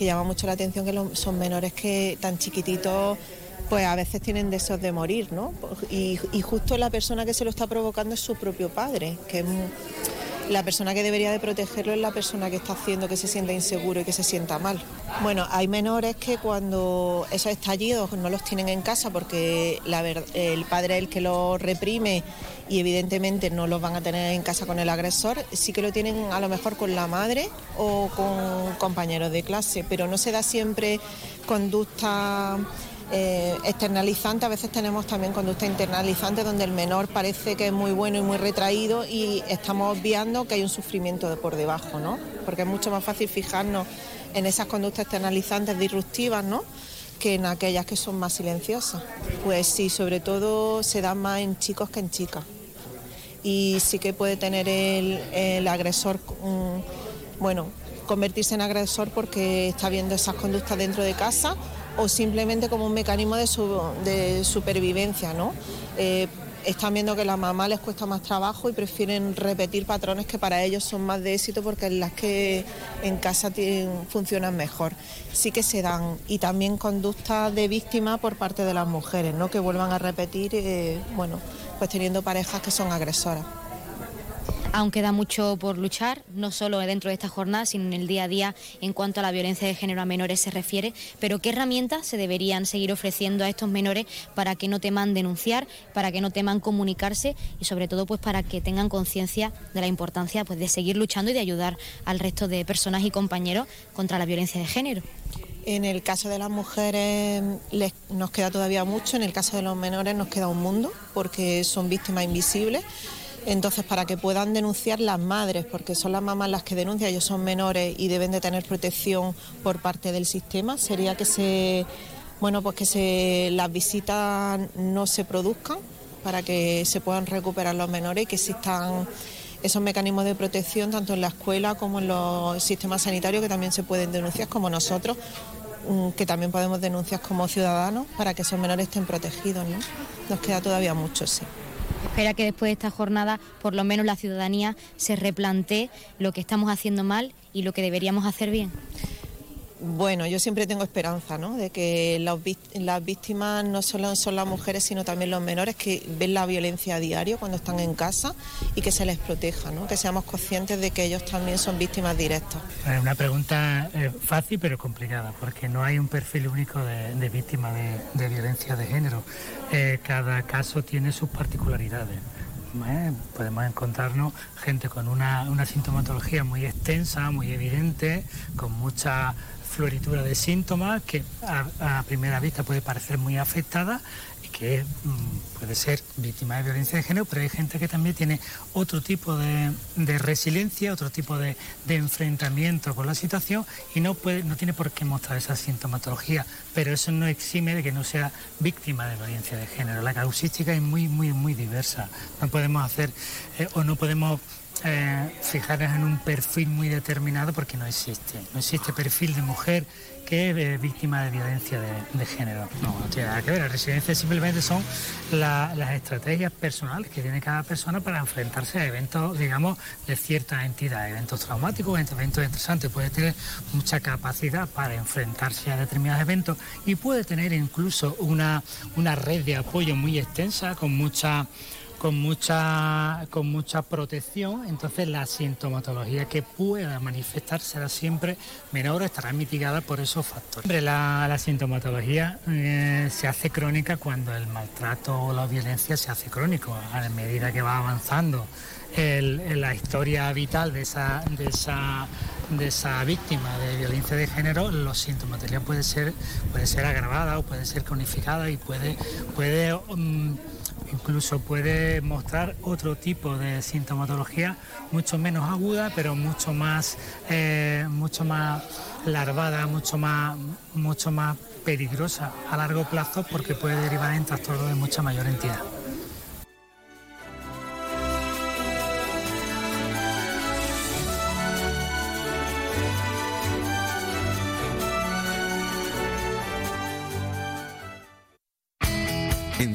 que llama mucho la atención que son menores que tan chiquititos pues a veces tienen deseos de morir, ¿no? Y, justo la persona que se lo está provocando es su propio padre, que es la persona que debería de protegerlo es la persona que está haciendo que se sienta inseguro y que se sienta mal. Bueno, hay menores que cuando esos estallidos no los tienen en casa porque el padre es el que los reprime y evidentemente no los van a tener en casa con el agresor, sí que lo tienen a lo mejor con la madre o con compañeros de clase, pero no se da siempre conducta eh, externalizante, a veces tenemos también conducta internalizante donde el menor parece que es muy bueno y muy retraído y estamos obviando que hay un sufrimiento por debajo, ¿no? Porque es mucho más fácil fijarnos en esas conductas externalizantes disruptivas, ¿no? que en aquellas que son más silenciosas. Pues sí, sobre todo se da más en chicos que en chicas y sí que puede tener el, agresor, bueno, convertirse en agresor porque está viendo esas conductas dentro de casa o simplemente como un mecanismo de, de supervivencia, ¿no? Eh, están viendo que a la mamá les cuesta más trabajo y prefieren repetir patrones que para ellos son más de éxito porque las que en casa funcionan mejor. Sí que se dan y también conductas de víctima por parte de las mujeres, ¿no? que vuelvan a repetir, eh, bueno, pues teniendo parejas que son agresoras. Aún queda mucho por luchar, no solo dentro de esta jornada, sino en el día a día en cuanto a la violencia de género a menores se refiere. Pero ¿qué herramientas se deberían seguir ofreciendo a estos menores para que no teman denunciar, para que no teman comunicarse y sobre todo pues para que tengan conciencia de la importancia pues, de seguir luchando y de ayudar al resto de personas y compañeros contra la violencia de género? En el caso de las mujeres nos queda todavía mucho, en el caso de los menores nos queda un mundo porque son víctimas invisibles. Entonces, para que puedan denunciar las madres, porque son las mamás las que denuncian, ellos son menores y deben de tener protección por parte del sistema, sería que se, bueno, pues que se, las visitas no se produzcan para que se puedan recuperar los menores y que existan esos mecanismos de protección tanto en la escuela como en los sistemas sanitarios que también se pueden denunciar, como nosotros, mm, que también podemos denunciar como ciudadanos para que esos menores estén protegidos. ¿no? Nos queda todavía mucho, sí espera que después de esta jornada por lo menos la ciudadanía se replantee lo que estamos haciendo mal y lo que deberíamos hacer bien. Bueno, yo siempre tengo esperanza, ¿no? De que las víctimas no solo son las mujeres, sino también los menores que ven la violencia a diario cuando están en casa y que se les proteja, ¿no? Que seamos conscientes de que ellos también son víctimas directas. Una pregunta eh, fácil pero complicada, porque no hay un perfil único de, víctima de, violencia de género. Eh, cada caso tiene sus particularidades. ¿eh? podemos encontrarnos gente con una, sintomatología muy extensa, muy evidente, con mucha floritura de síntomas que a, primera vista puede parecer muy afectada y que mm, puede ser víctima de violencia de género, pero hay gente que también tiene otro tipo de, resiliencia, otro tipo de, enfrentamiento con la situación y no, puede, no tiene por qué mostrar esa sintomatología, pero eso no exime de que no sea víctima de violencia de género. La causística es muy, muy, muy diversa. No podemos hacer eh, o no podemos eh, fijarnos en un perfil muy determinado porque no existe. No existe perfil de mujer que es eh, víctima de violencia de, género. No, no tiene nada que ver. Las residencias simplemente son las estrategias personales que tiene cada persona para enfrentarse a eventos, digamos, de cierta entidad, eventos traumáticos, eventos estresantes. Puede tener mucha capacidad para enfrentarse a determinados eventos y puede tener incluso una, una red de apoyo muy extensa con mucha con mucha, con mucha protección, entonces la sintomatología que pueda manifestar será siempre menor estará mitigada por esos factores. La, la sintomatología eh, se hace crónica cuando el maltrato o la violencia se hace crónico, a medida que va avanzando la historia vital de esa, de esa, de esa víctima de violencia de género, los sintomatología puede ser, puede ser agravada o puede ser cronificada y puede, puede mm, Incluso puede mostrar otro tipo de sintomatología mucho menos aguda, pero mucho más, eh, mucho más larvada, mucho más, mucho más peligrosa a largo plazo porque puede derivar en trastornos de mucha mayor entidad. En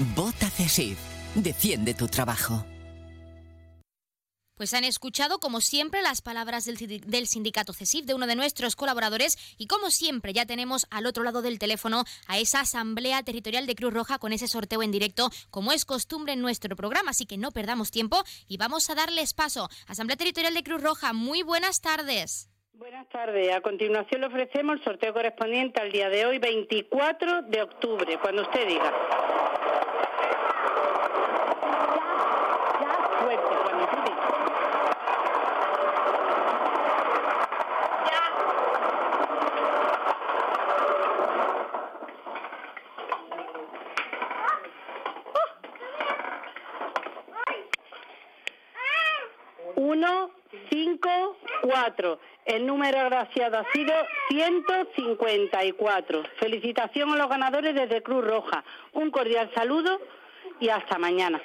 Vota CESIF. Defiende tu trabajo. Pues han escuchado, como siempre, las palabras del, del, sindicato CESIF, de uno de nuestros colaboradores, y como siempre, ya tenemos al otro lado del teléfono a esa Asamblea Territorial de Cruz Roja con ese sorteo en directo, como es costumbre en nuestro programa, así que no perdamos tiempo y vamos a darles paso. Asamblea Territorial de Cruz Roja, muy buenas tardes. Buenas tardes. A continuación le ofrecemos el sorteo correspondiente al día de hoy, 24 de octubre, cuando usted diga. 4. El número agraciado ha sido 154. Felicitación a los ganadores desde Cruz Roja. Un cordial saludo y hasta mañana.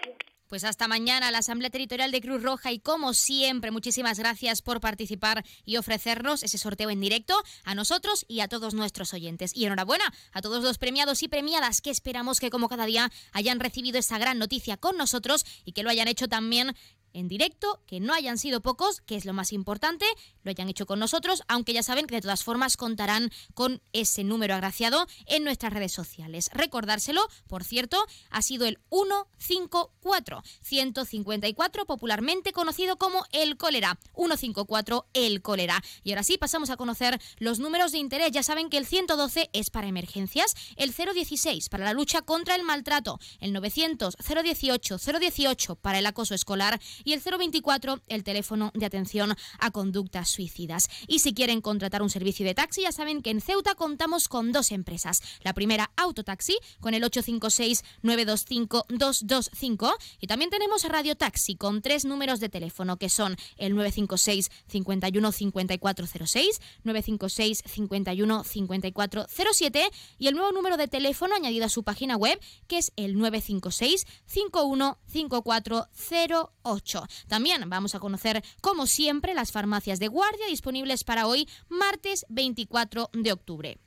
Pues hasta mañana la Asamblea Territorial de Cruz Roja y como siempre muchísimas gracias por participar y ofrecernos ese sorteo en directo a nosotros y a todos nuestros oyentes. Y enhorabuena a todos los premiados y premiadas que esperamos que como cada día hayan recibido esa gran noticia con nosotros y que lo hayan hecho también en directo, que no hayan sido pocos, que es lo más importante, lo hayan hecho con nosotros, aunque ya saben que de todas formas contarán con ese número agraciado en nuestras redes sociales. Recordárselo, por cierto, ha sido el 154 154, popularmente conocido como el cólera. 154 el cólera. Y ahora sí, pasamos a conocer los números de interés. Ya saben que el 112 es para emergencias, el 016 para la lucha contra el maltrato, el 900 018 018 para el acoso escolar y el 024 el teléfono de atención a conductas suicidas. Y si quieren contratar un servicio de taxi, ya saben que en Ceuta contamos con dos empresas. La primera, Autotaxi, con el 856-925-225. Y también tenemos Radio Taxi, con tres números de teléfono, que son el 956 51 5406, 956 51 5407 y el nuevo número de teléfono añadido a su página web, que es el 956 51 5408. También vamos a conocer, como siempre, las farmacias de guardia disponibles para hoy, martes 24 de octubre.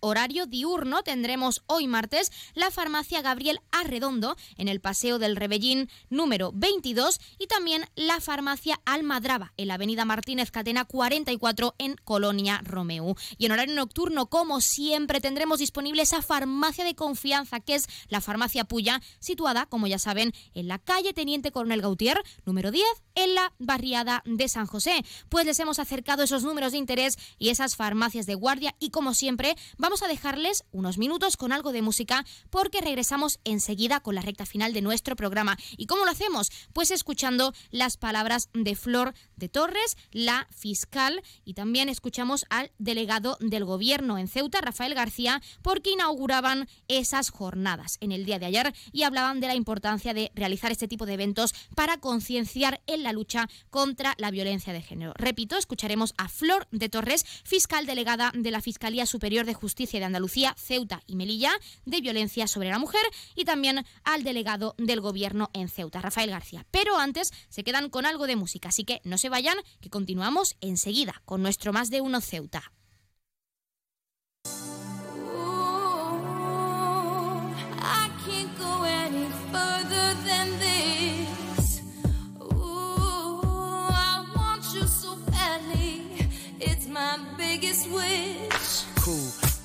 Horario diurno tendremos hoy martes la farmacia Gabriel Arredondo en el Paseo del Rebellín número 22 y también la farmacia Almadraba en la Avenida Martínez Catena 44 en Colonia Romeu. Y en horario nocturno, como siempre, tendremos disponible esa farmacia de confianza que es la farmacia Puya, situada, como ya saben, en la calle Teniente Coronel Gautier, número 10, en la barriada de San José. Pues les hemos acercado esos números de interés y esas farmacias de guardia y como siempre vamos a dejarles unos minutos con algo de música porque regresamos enseguida con la recta final de nuestro programa. ¿Y cómo lo hacemos? Pues escuchando las palabras de Flor de Torres, la fiscal, y también escuchamos al delegado del gobierno en Ceuta, Rafael García, porque inauguraban esas jornadas en el día de ayer y hablaban de la importancia de realizar este tipo de eventos para concienciar en la lucha contra la violencia de género. Repito, escucharemos a Flor de Torres, fiscal delegada de la Fiscalía Superior de Justicia de Andalucía, Ceuta y Melilla, de violencia sobre la mujer, y también al delegado del gobierno en Ceuta, Rafael García. Pero antes se quedan con algo de música, así que no se vayan, que continuamos enseguida con nuestro más de uno Ceuta. biggest wish.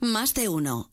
Más de uno.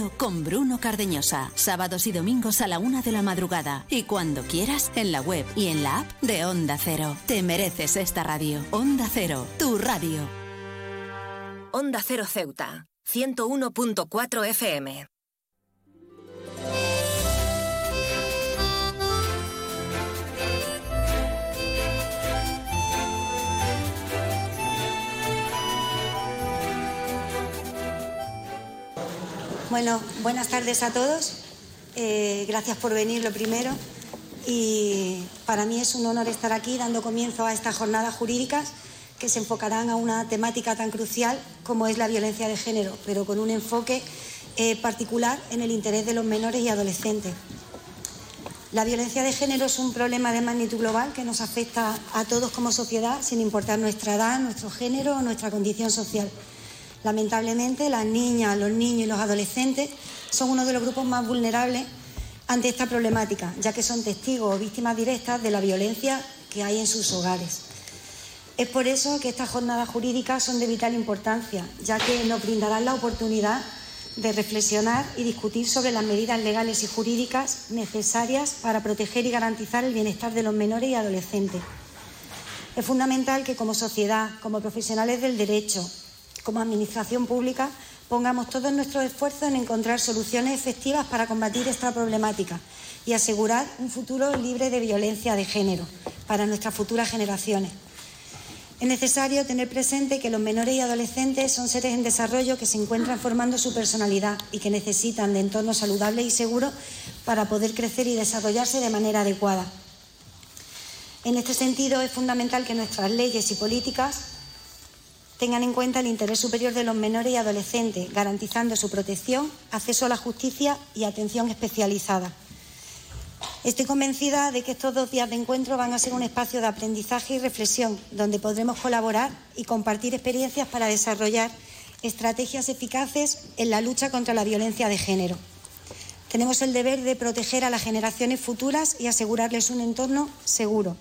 con Bruno Cardeñosa. Sábados y domingos a la una de la madrugada y cuando quieras en la web y en la app de Onda Cero. Te mereces esta radio. Onda Cero, tu radio. Onda Cero Ceuta, 101.4 FM. Bueno, buenas tardes a todos. Eh, gracias por venir, lo primero. Y para mí es un honor estar aquí dando comienzo a estas jornadas jurídicas que se enfocarán a una temática tan crucial como es la violencia de género, pero con un enfoque eh, particular en el interés de los menores y adolescentes. La violencia de género es un problema de magnitud global que nos afecta a todos como sociedad, sin importar nuestra edad, nuestro género o nuestra condición social. Lamentablemente, las niñas, los niños y los adolescentes son uno de los grupos más vulnerables ante esta problemática, ya que son testigos o víctimas directas de la violencia que hay en sus hogares. Es por eso que estas jornadas jurídicas son de vital importancia, ya que nos brindarán la oportunidad de reflexionar y discutir sobre las medidas legales y jurídicas necesarias para proteger y garantizar el bienestar de los menores y adolescentes. Es fundamental que como sociedad, como profesionales del derecho, como Administración Pública, pongamos todos nuestros esfuerzos en encontrar soluciones efectivas para combatir esta problemática y asegurar un futuro libre de violencia de género para nuestras futuras generaciones. Es necesario tener presente que los menores y adolescentes son seres en desarrollo que se encuentran formando su personalidad y que necesitan de entornos saludables y seguros para poder crecer y desarrollarse de manera adecuada. En este sentido, es fundamental que nuestras leyes y políticas tengan en cuenta el interés superior de los menores y adolescentes, garantizando su protección, acceso a la justicia y atención especializada. Estoy convencida de que estos dos días de encuentro van a ser un espacio de aprendizaje y reflexión, donde podremos colaborar y compartir experiencias para desarrollar estrategias eficaces en la lucha contra la violencia de género. Tenemos el deber de proteger a las generaciones futuras y asegurarles un entorno seguro.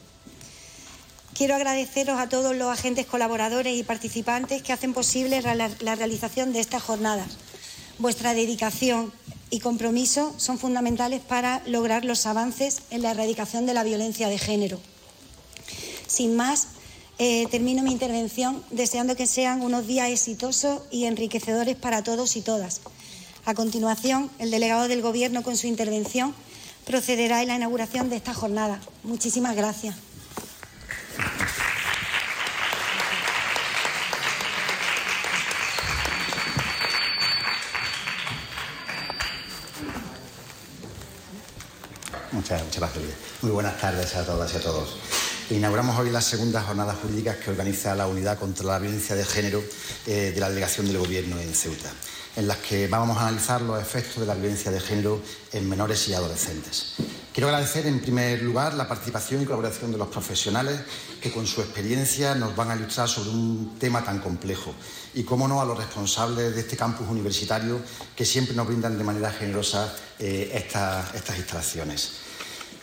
Quiero agradeceros a todos los agentes colaboradores y participantes que hacen posible la, realización de estas jornadas. Vuestra dedicación y compromiso son fundamentales para lograr los avances en la erradicación de la violencia de género. Sin más, eh, termino mi intervención deseando que sean unos días exitosos y enriquecedores para todos y todas. A continuación, el delegado del Gobierno, con su intervención, procederá a la inauguración de esta jornada. Muchísimas gracias. Muchas, gracias. Muy buenas tardes a todas y a todos. Inauguramos hoy las segundas jornadas jurídicas que organiza la Unidad contra la Violencia de Género eh, de la Delegación del Gobierno en Ceuta, en las que vamos a analizar los efectos de la violencia de género en menores y adolescentes. Quiero agradecer en primer lugar la participación y colaboración de los profesionales que con su experiencia nos van a ilustrar sobre un tema tan complejo y, cómo no, a los responsables de este campus universitario que siempre nos brindan de manera generosa eh, estas instalaciones.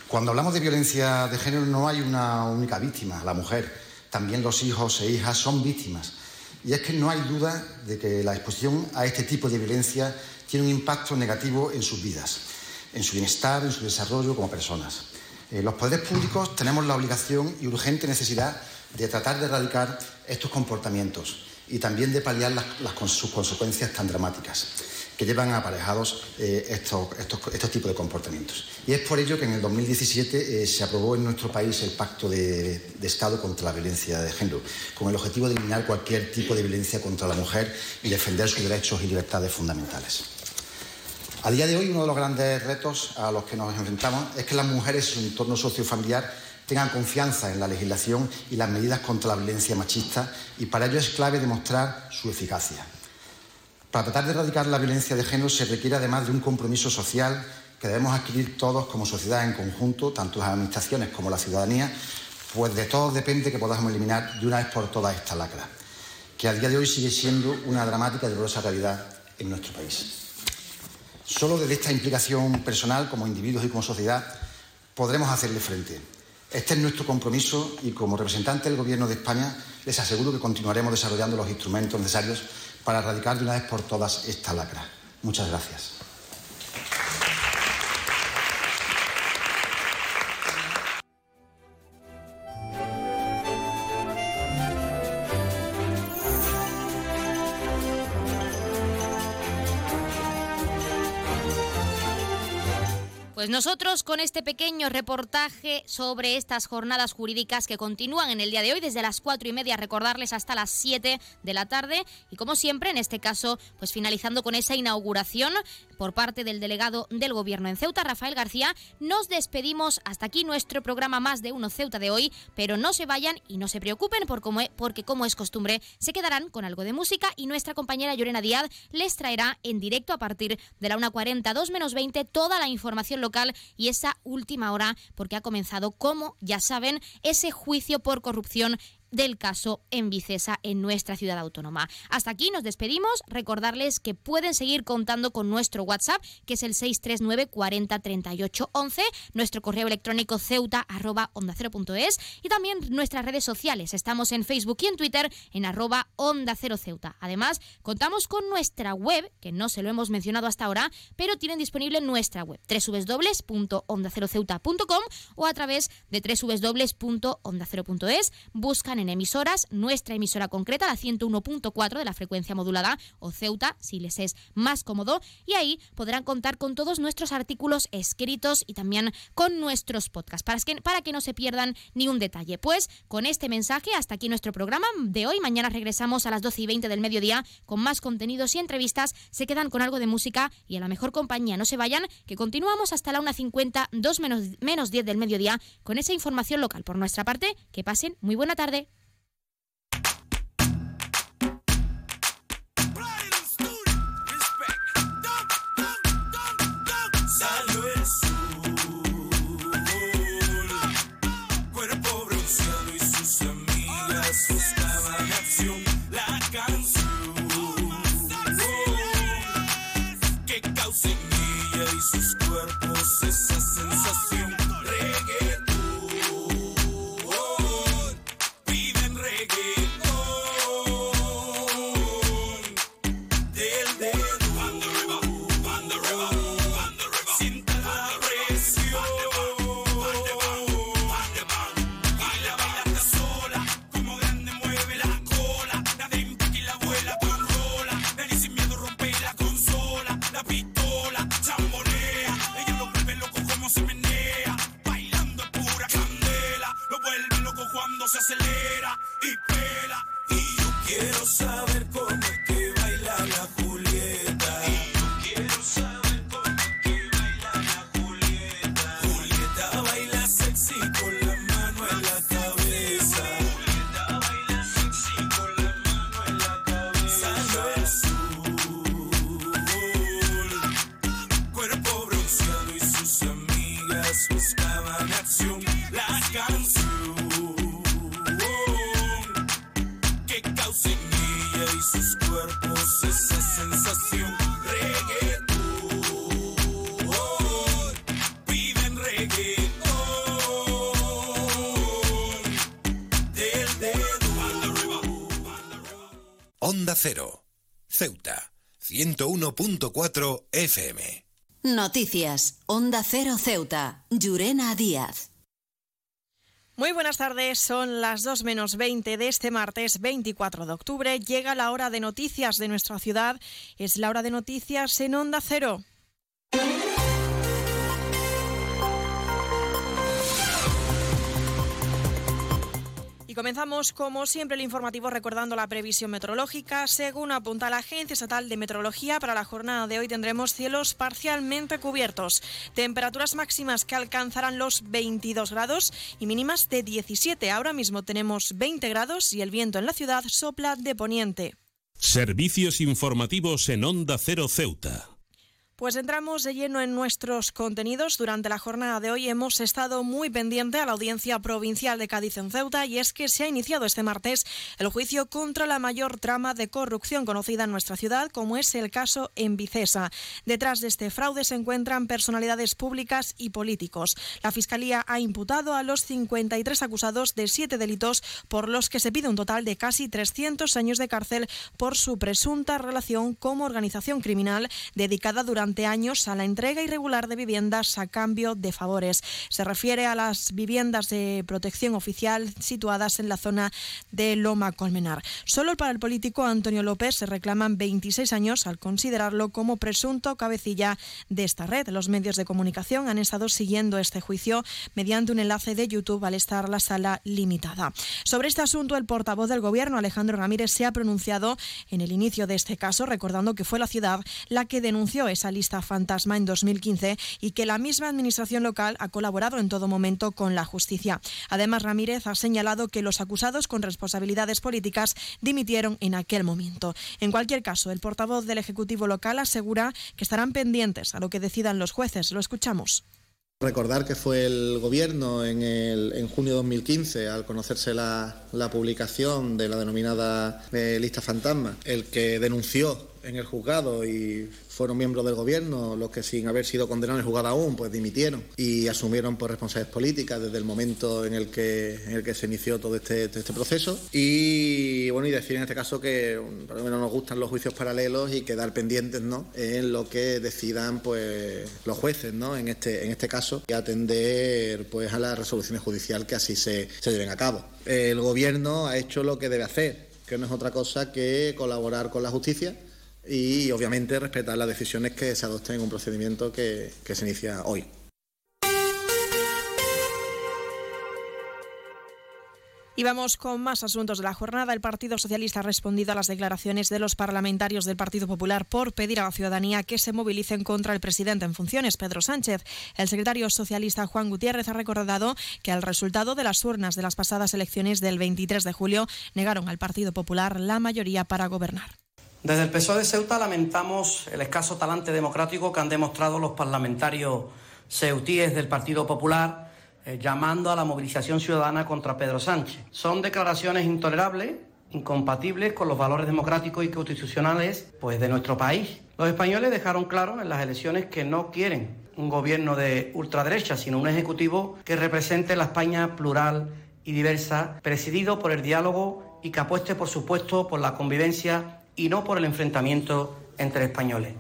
Cuando hablamos de violencia de género no hay una única víctima, la mujer. También los hijos e hijas son víctimas. Y es que no hay duda de que la exposición a este tipo de violencia tiene un impacto negativo en sus vidas, en su bienestar, en su desarrollo como personas. Eh, los poderes públicos tenemos la obligación y urgente necesidad de tratar de erradicar estos comportamientos y también de paliar sus consecuencias tan dramáticas que llevan aparejados eh, estos, tipos de comportamientos. Y es por ello que en el 2017 eh, se aprobó en nuestro país el Pacto de, Estado contra la Violencia de Género, con el objetivo de eliminar cualquier tipo de violencia contra la mujer y defender sus derechos y libertades fundamentales. A día de hoy, uno de los grandes retos a los que nos enfrentamos es que las mujeres y su entorno sociofamiliar tengan confianza en la legislación y las medidas contra la violencia machista y para ello es clave demostrar su eficacia. Para tratar de erradicar la violencia de género se requiere además de un compromiso social que debemos adquirir todos como sociedad en conjunto, tanto las administraciones como la ciudadanía, pues de todos depende que podamos eliminar de una vez por todas esta lacra, que a día de hoy sigue siendo una dramática y dolorosa realidad en nuestro país. Solo desde esta implicación personal, como individuos y como sociedad, podremos hacerle frente. Este es nuestro compromiso y como representante del Gobierno de España les aseguro que continuaremos desarrollando los instrumentos necesarios para erradicar de una vez por todas esta lacra. Muchas gracias. Pues nosotros con este pequeño reportaje sobre estas jornadas jurídicas que continúan en el día de hoy desde las cuatro y media, recordarles hasta las siete de la tarde. Y como siempre en este caso pues finalizando con esa inauguración por parte del delegado del gobierno en Ceuta, Rafael García, nos despedimos hasta aquí nuestro programa más de uno Ceuta de hoy, pero no se vayan y no se preocupen porque como es costumbre se quedarán con algo de música y nuestra compañera Llorena Díaz les traerá en directo a partir de la 1.40, 2 menos 20 toda la información local y esa última hora porque ha comenzado, como ya saben, ese juicio por corrupción del caso en Vicesa, en nuestra ciudad autónoma. Hasta aquí nos despedimos. Recordarles que pueden seguir contando con nuestro WhatsApp, que es el 639 40 38 11, nuestro correo electrónico ceuta arroba y también nuestras redes sociales. Estamos en Facebook y en Twitter en arroba onda cero ceuta. Además, contamos con nuestra web, que no se lo hemos mencionado hasta ahora, pero tienen disponible nuestra web, www.ondaceroceuta.com o a través de www.ondacero.es. Buscan en emisoras, nuestra emisora concreta, la 101.4 de la frecuencia modulada, o Ceuta, si les es más cómodo, y ahí podrán contar con todos nuestros artículos escritos y también con nuestros podcasts, para que, para que no se pierdan ni un detalle. Pues con este mensaje, hasta aquí nuestro programa de hoy. Mañana regresamos a las 12 y 20 del mediodía con más contenidos y entrevistas. Se quedan con algo de música y a la mejor compañía. No se vayan, que continuamos hasta la 1.50, 2 menos, menos 10 del mediodía con esa información local. Por nuestra parte, que pasen muy buena tarde. 101.4 FM. Noticias. Onda Cero Ceuta. Llurena Díaz. Muy buenas tardes, son las 2 menos 20 de este martes 24 de octubre. Llega la hora de noticias de nuestra ciudad. Es la hora de noticias en Onda Cero. Comenzamos, como siempre, el informativo recordando la previsión meteorológica. Según apunta la Agencia Estatal de Meteorología, para la jornada de hoy tendremos cielos parcialmente cubiertos, temperaturas máximas que alcanzarán los 22 grados y mínimas de 17. Ahora mismo tenemos 20 grados y el viento en la ciudad sopla de poniente. Servicios informativos en Onda Cero Ceuta. Pues entramos de lleno en nuestros contenidos. Durante la jornada de hoy hemos estado muy pendiente a la audiencia provincial de Cádiz en Ceuta y es que se ha iniciado este martes el juicio contra la mayor trama de corrupción conocida en nuestra ciudad, como es el caso en Vicesa. Detrás de este fraude se encuentran personalidades públicas y políticos. La Fiscalía ha imputado a los 53 acusados de siete delitos por los que se pide un total de casi 300 años de cárcel por su presunta relación como organización criminal dedicada durante años a la entrega irregular de viviendas a cambio de favores. Se refiere a las viviendas de protección oficial situadas en la zona de Loma Colmenar. Solo para el político Antonio López se reclaman 26 años al considerarlo como presunto cabecilla de esta red. Los medios de comunicación han estado siguiendo este juicio mediante un enlace de YouTube al estar la sala limitada. Sobre este asunto, el portavoz del Gobierno, Alejandro Ramírez, se ha pronunciado en el inicio de este caso, recordando que fue la ciudad la que denunció esa lista fantasma en 2015 y que la misma administración local ha colaborado en todo momento con la justicia. Además, Ramírez ha señalado que los acusados con responsabilidades políticas dimitieron en aquel momento. En cualquier caso, el portavoz del Ejecutivo local asegura que estarán pendientes a lo que decidan los jueces. Lo escuchamos. Recordar que fue el Gobierno en, el, en junio de 2015, al conocerse la, publicación de la denominada eh, lista fantasma, el que denunció en el juzgado y fueron miembros del gobierno los que sin haber sido condenados en el juzgado aún, pues dimitieron y asumieron por responsabilidades políticas desde el momento en el que, en el que se inició todo este, este proceso. Y bueno, y decir en este caso que por lo menos nos gustan los juicios paralelos y quedar pendientes ¿no? en lo que decidan pues los jueces ¿no? en, este, en este caso y atender pues a las resoluciones judiciales que así se, se lleven a cabo. El gobierno ha hecho lo que debe hacer, que no es otra cosa que colaborar con la justicia y obviamente respetar las decisiones que se adopten en un procedimiento que, que se inicia hoy. Y vamos con más asuntos de la jornada. El Partido Socialista ha respondido a las declaraciones de los parlamentarios del Partido Popular por pedir a la ciudadanía que se movilicen contra el presidente en funciones, Pedro Sánchez. El secretario socialista Juan Gutiérrez ha recordado que al resultado de las urnas de las pasadas elecciones del 23 de julio negaron al Partido Popular la mayoría para gobernar. Desde el PSOE de Ceuta lamentamos el escaso talante democrático que han demostrado los parlamentarios ceutíes del Partido Popular eh, llamando a la movilización ciudadana contra Pedro Sánchez. Son declaraciones intolerables, incompatibles con los valores democráticos y constitucionales pues, de nuestro país. Los españoles dejaron claro en las elecciones que no quieren un gobierno de ultraderecha, sino un ejecutivo que represente la España plural y diversa, presidido por el diálogo y que apueste, por supuesto, por la convivencia y no por el enfrentamiento entre españoles.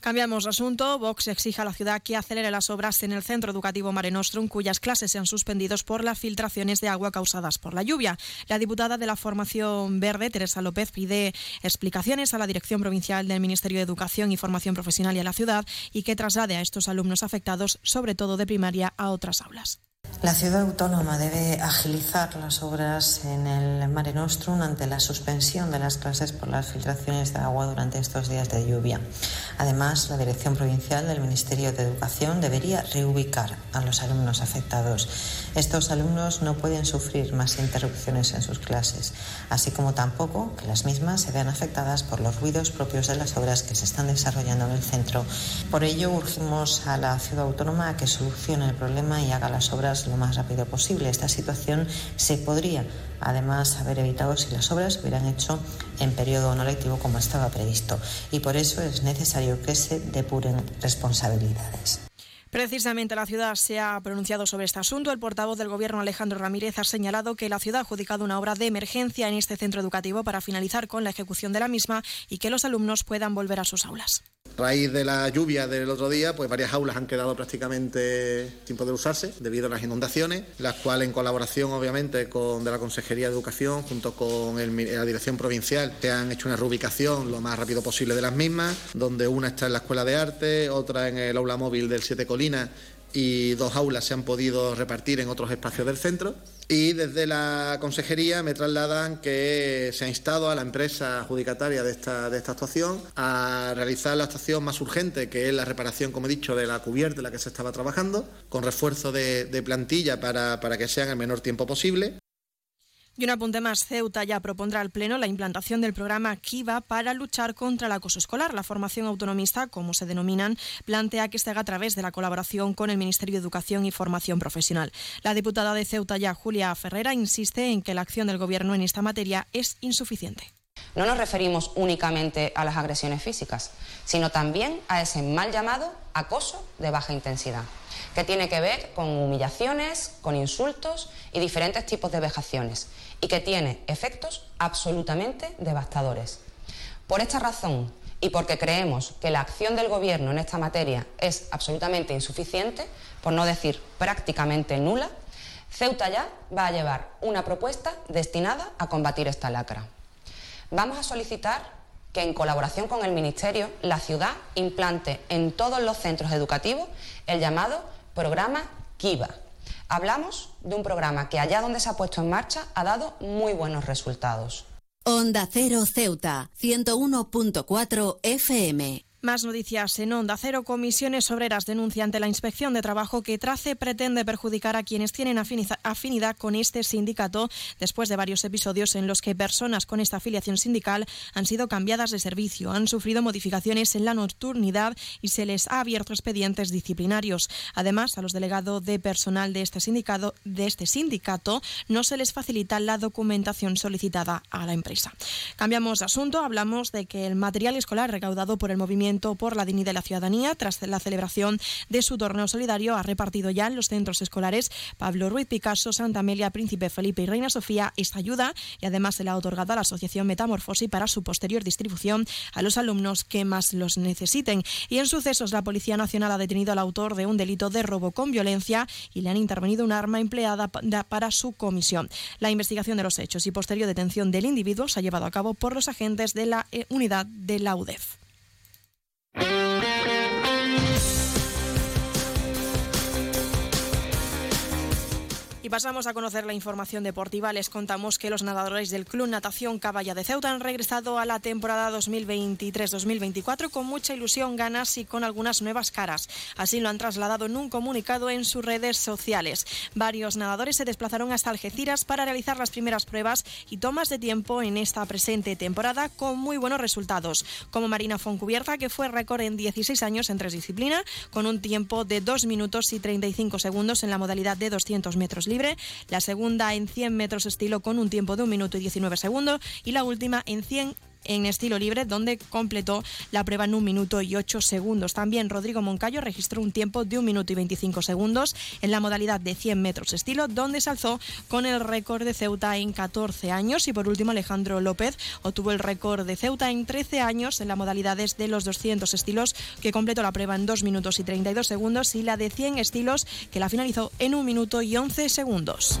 Cambiamos de asunto. Vox exige a la ciudad que acelere las obras en el centro educativo Mare Nostrum, cuyas clases se han suspendido por las filtraciones de agua causadas por la lluvia. La diputada de la Formación Verde, Teresa López, pide explicaciones a la Dirección Provincial del Ministerio de Educación y Formación Profesional y a la ciudad y que traslade a estos alumnos afectados, sobre todo de primaria, a otras aulas. La ciudad autónoma debe agilizar las obras en el Mare Nostrum ante la suspensión de las clases por las filtraciones de agua durante estos días de lluvia. Además, la Dirección Provincial del Ministerio de Educación debería reubicar a los alumnos afectados. Estos alumnos no pueden sufrir más interrupciones en sus clases, así como tampoco que las mismas se vean afectadas por los ruidos propios de las obras que se están desarrollando en el centro. Por ello, urgimos a la ciudad autónoma a que solucione el problema y haga las obras lo más rápido posible. Esta situación se podría además haber evitado si las obras hubieran hecho en periodo no lectivo como estaba previsto y por eso es necesario que se depuren responsabilidades. Precisamente la ciudad se ha pronunciado sobre este asunto. El portavoz del Gobierno, Alejandro Ramírez, ha señalado que la ciudad ha adjudicado una obra de emergencia en este centro educativo para finalizar con la ejecución de la misma y que los alumnos puedan volver a sus aulas. A raíz de la lluvia del otro día, pues varias aulas han quedado prácticamente sin poder usarse debido a las inundaciones, las cuales en colaboración obviamente con de la Consejería de Educación junto con la Dirección Provincial se han hecho una reubicación lo más rápido posible de las mismas, donde una está en la Escuela de Arte, otra en el aula móvil del Siete Colinas y dos aulas se han podido repartir en otros espacios del centro. Y desde la consejería me trasladan que se ha instado a la empresa adjudicataria de esta, de esta actuación a realizar la actuación más urgente, que es la reparación, como he dicho, de la cubierta en la que se estaba trabajando, con refuerzo de, de plantilla para, para que sea en el menor tiempo posible. Y un apunte más, Ceuta ya propondrá al Pleno la implantación del programa Kiva para luchar contra el acoso escolar. La formación autonomista, como se denominan, plantea que se haga a través de la colaboración con el Ministerio de Educación y Formación Profesional. La diputada de Ceuta ya, Julia Ferrera, insiste en que la acción del Gobierno en esta materia es insuficiente. No nos referimos únicamente a las agresiones físicas, sino también a ese mal llamado acoso de baja intensidad, que tiene que ver con humillaciones, con insultos y diferentes tipos de vejaciones y que tiene efectos absolutamente devastadores. Por esta razón y porque creemos que la acción del Gobierno en esta materia es absolutamente insuficiente, por no decir prácticamente nula, Ceuta ya va a llevar una propuesta destinada a combatir esta lacra. Vamos a solicitar que en colaboración con el Ministerio la ciudad implante en todos los centros educativos el llamado programa KIVA, Hablamos de un programa que allá donde se ha puesto en marcha ha dado muy buenos resultados. Onda Cero Ceuta, 101.4 FM. Más noticias en Onda Cero. Comisiones Obreras denuncia ante la Inspección de Trabajo que Trace pretende perjudicar a quienes tienen afinidad con este sindicato después de varios episodios en los que personas con esta afiliación sindical han sido cambiadas de servicio, han sufrido modificaciones en la nocturnidad y se les ha abierto expedientes disciplinarios. Además, a los delegados de personal de este sindicato, de este sindicato no se les facilita la documentación solicitada a la empresa. Cambiamos de asunto. Hablamos de que el material escolar recaudado por el movimiento por la Dignidad de la Ciudadanía, tras la celebración de su torneo solidario, ha repartido ya en los centros escolares Pablo Ruiz Picasso, Santa Amelia, Príncipe Felipe y Reina Sofía esta ayuda y además se le ha otorgado a la Asociación Metamorfosis para su posterior distribución a los alumnos que más los necesiten. Y en sucesos, la Policía Nacional ha detenido al autor de un delito de robo con violencia y le han intervenido un arma empleada para su comisión. La investigación de los hechos y posterior detención del individuo se ha llevado a cabo por los agentes de la eh, unidad de la UDEF. Y pasamos a conocer la información deportiva. Les contamos que los nadadores del Club Natación Caballa de Ceuta han regresado a la temporada 2023-2024 con mucha ilusión, ganas y con algunas nuevas caras. Así lo han trasladado en un comunicado en sus redes sociales. Varios nadadores se desplazaron hasta Algeciras para realizar las primeras pruebas y tomas de tiempo en esta presente temporada con muy buenos resultados, como Marina Foncubierta, que fue récord en 16 años en tres disciplinas, con un tiempo de 2 minutos y 35 segundos en la modalidad de 200 metros libres la segunda en 100 metros estilo con un tiempo de 1 minuto y 19 segundos y la última en 100 en estilo libre, donde completó la prueba en un minuto y ocho segundos. También Rodrigo Moncayo registró un tiempo de un minuto y 25 segundos en la modalidad de 100 metros estilo, donde se alzó con el récord de Ceuta en 14 años. Y por último, Alejandro López obtuvo el récord de Ceuta en 13 años en las modalidades de los 200 estilos, que completó la prueba en 2 minutos y 32 segundos, y la de 100 estilos, que la finalizó en un minuto y 11 segundos.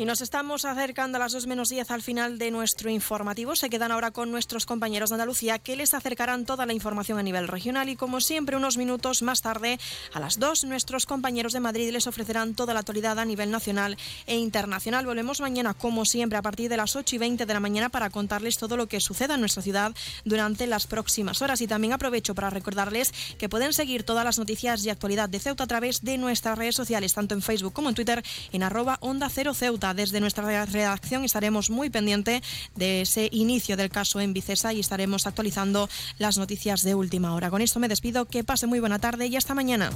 Y nos estamos acercando a las 2 menos 10 al final de nuestro informativo. Se quedan ahora con nuestros compañeros de Andalucía que les acercarán toda la información a nivel regional y como siempre unos minutos más tarde a las 2 nuestros compañeros de Madrid les ofrecerán toda la actualidad a nivel nacional e internacional. Volvemos mañana como siempre a partir de las 8 y 20 de la mañana para contarles todo lo que suceda en nuestra ciudad durante las próximas horas y también aprovecho para recordarles que pueden seguir todas las noticias y actualidad de Ceuta a través de nuestras redes sociales tanto en Facebook como en Twitter en arroba onda cero Ceuta desde nuestra redacción estaremos muy pendientes de ese inicio del caso en Vicesa y estaremos actualizando las noticias de última hora. Con esto me despido, que pase muy buena tarde y hasta mañana.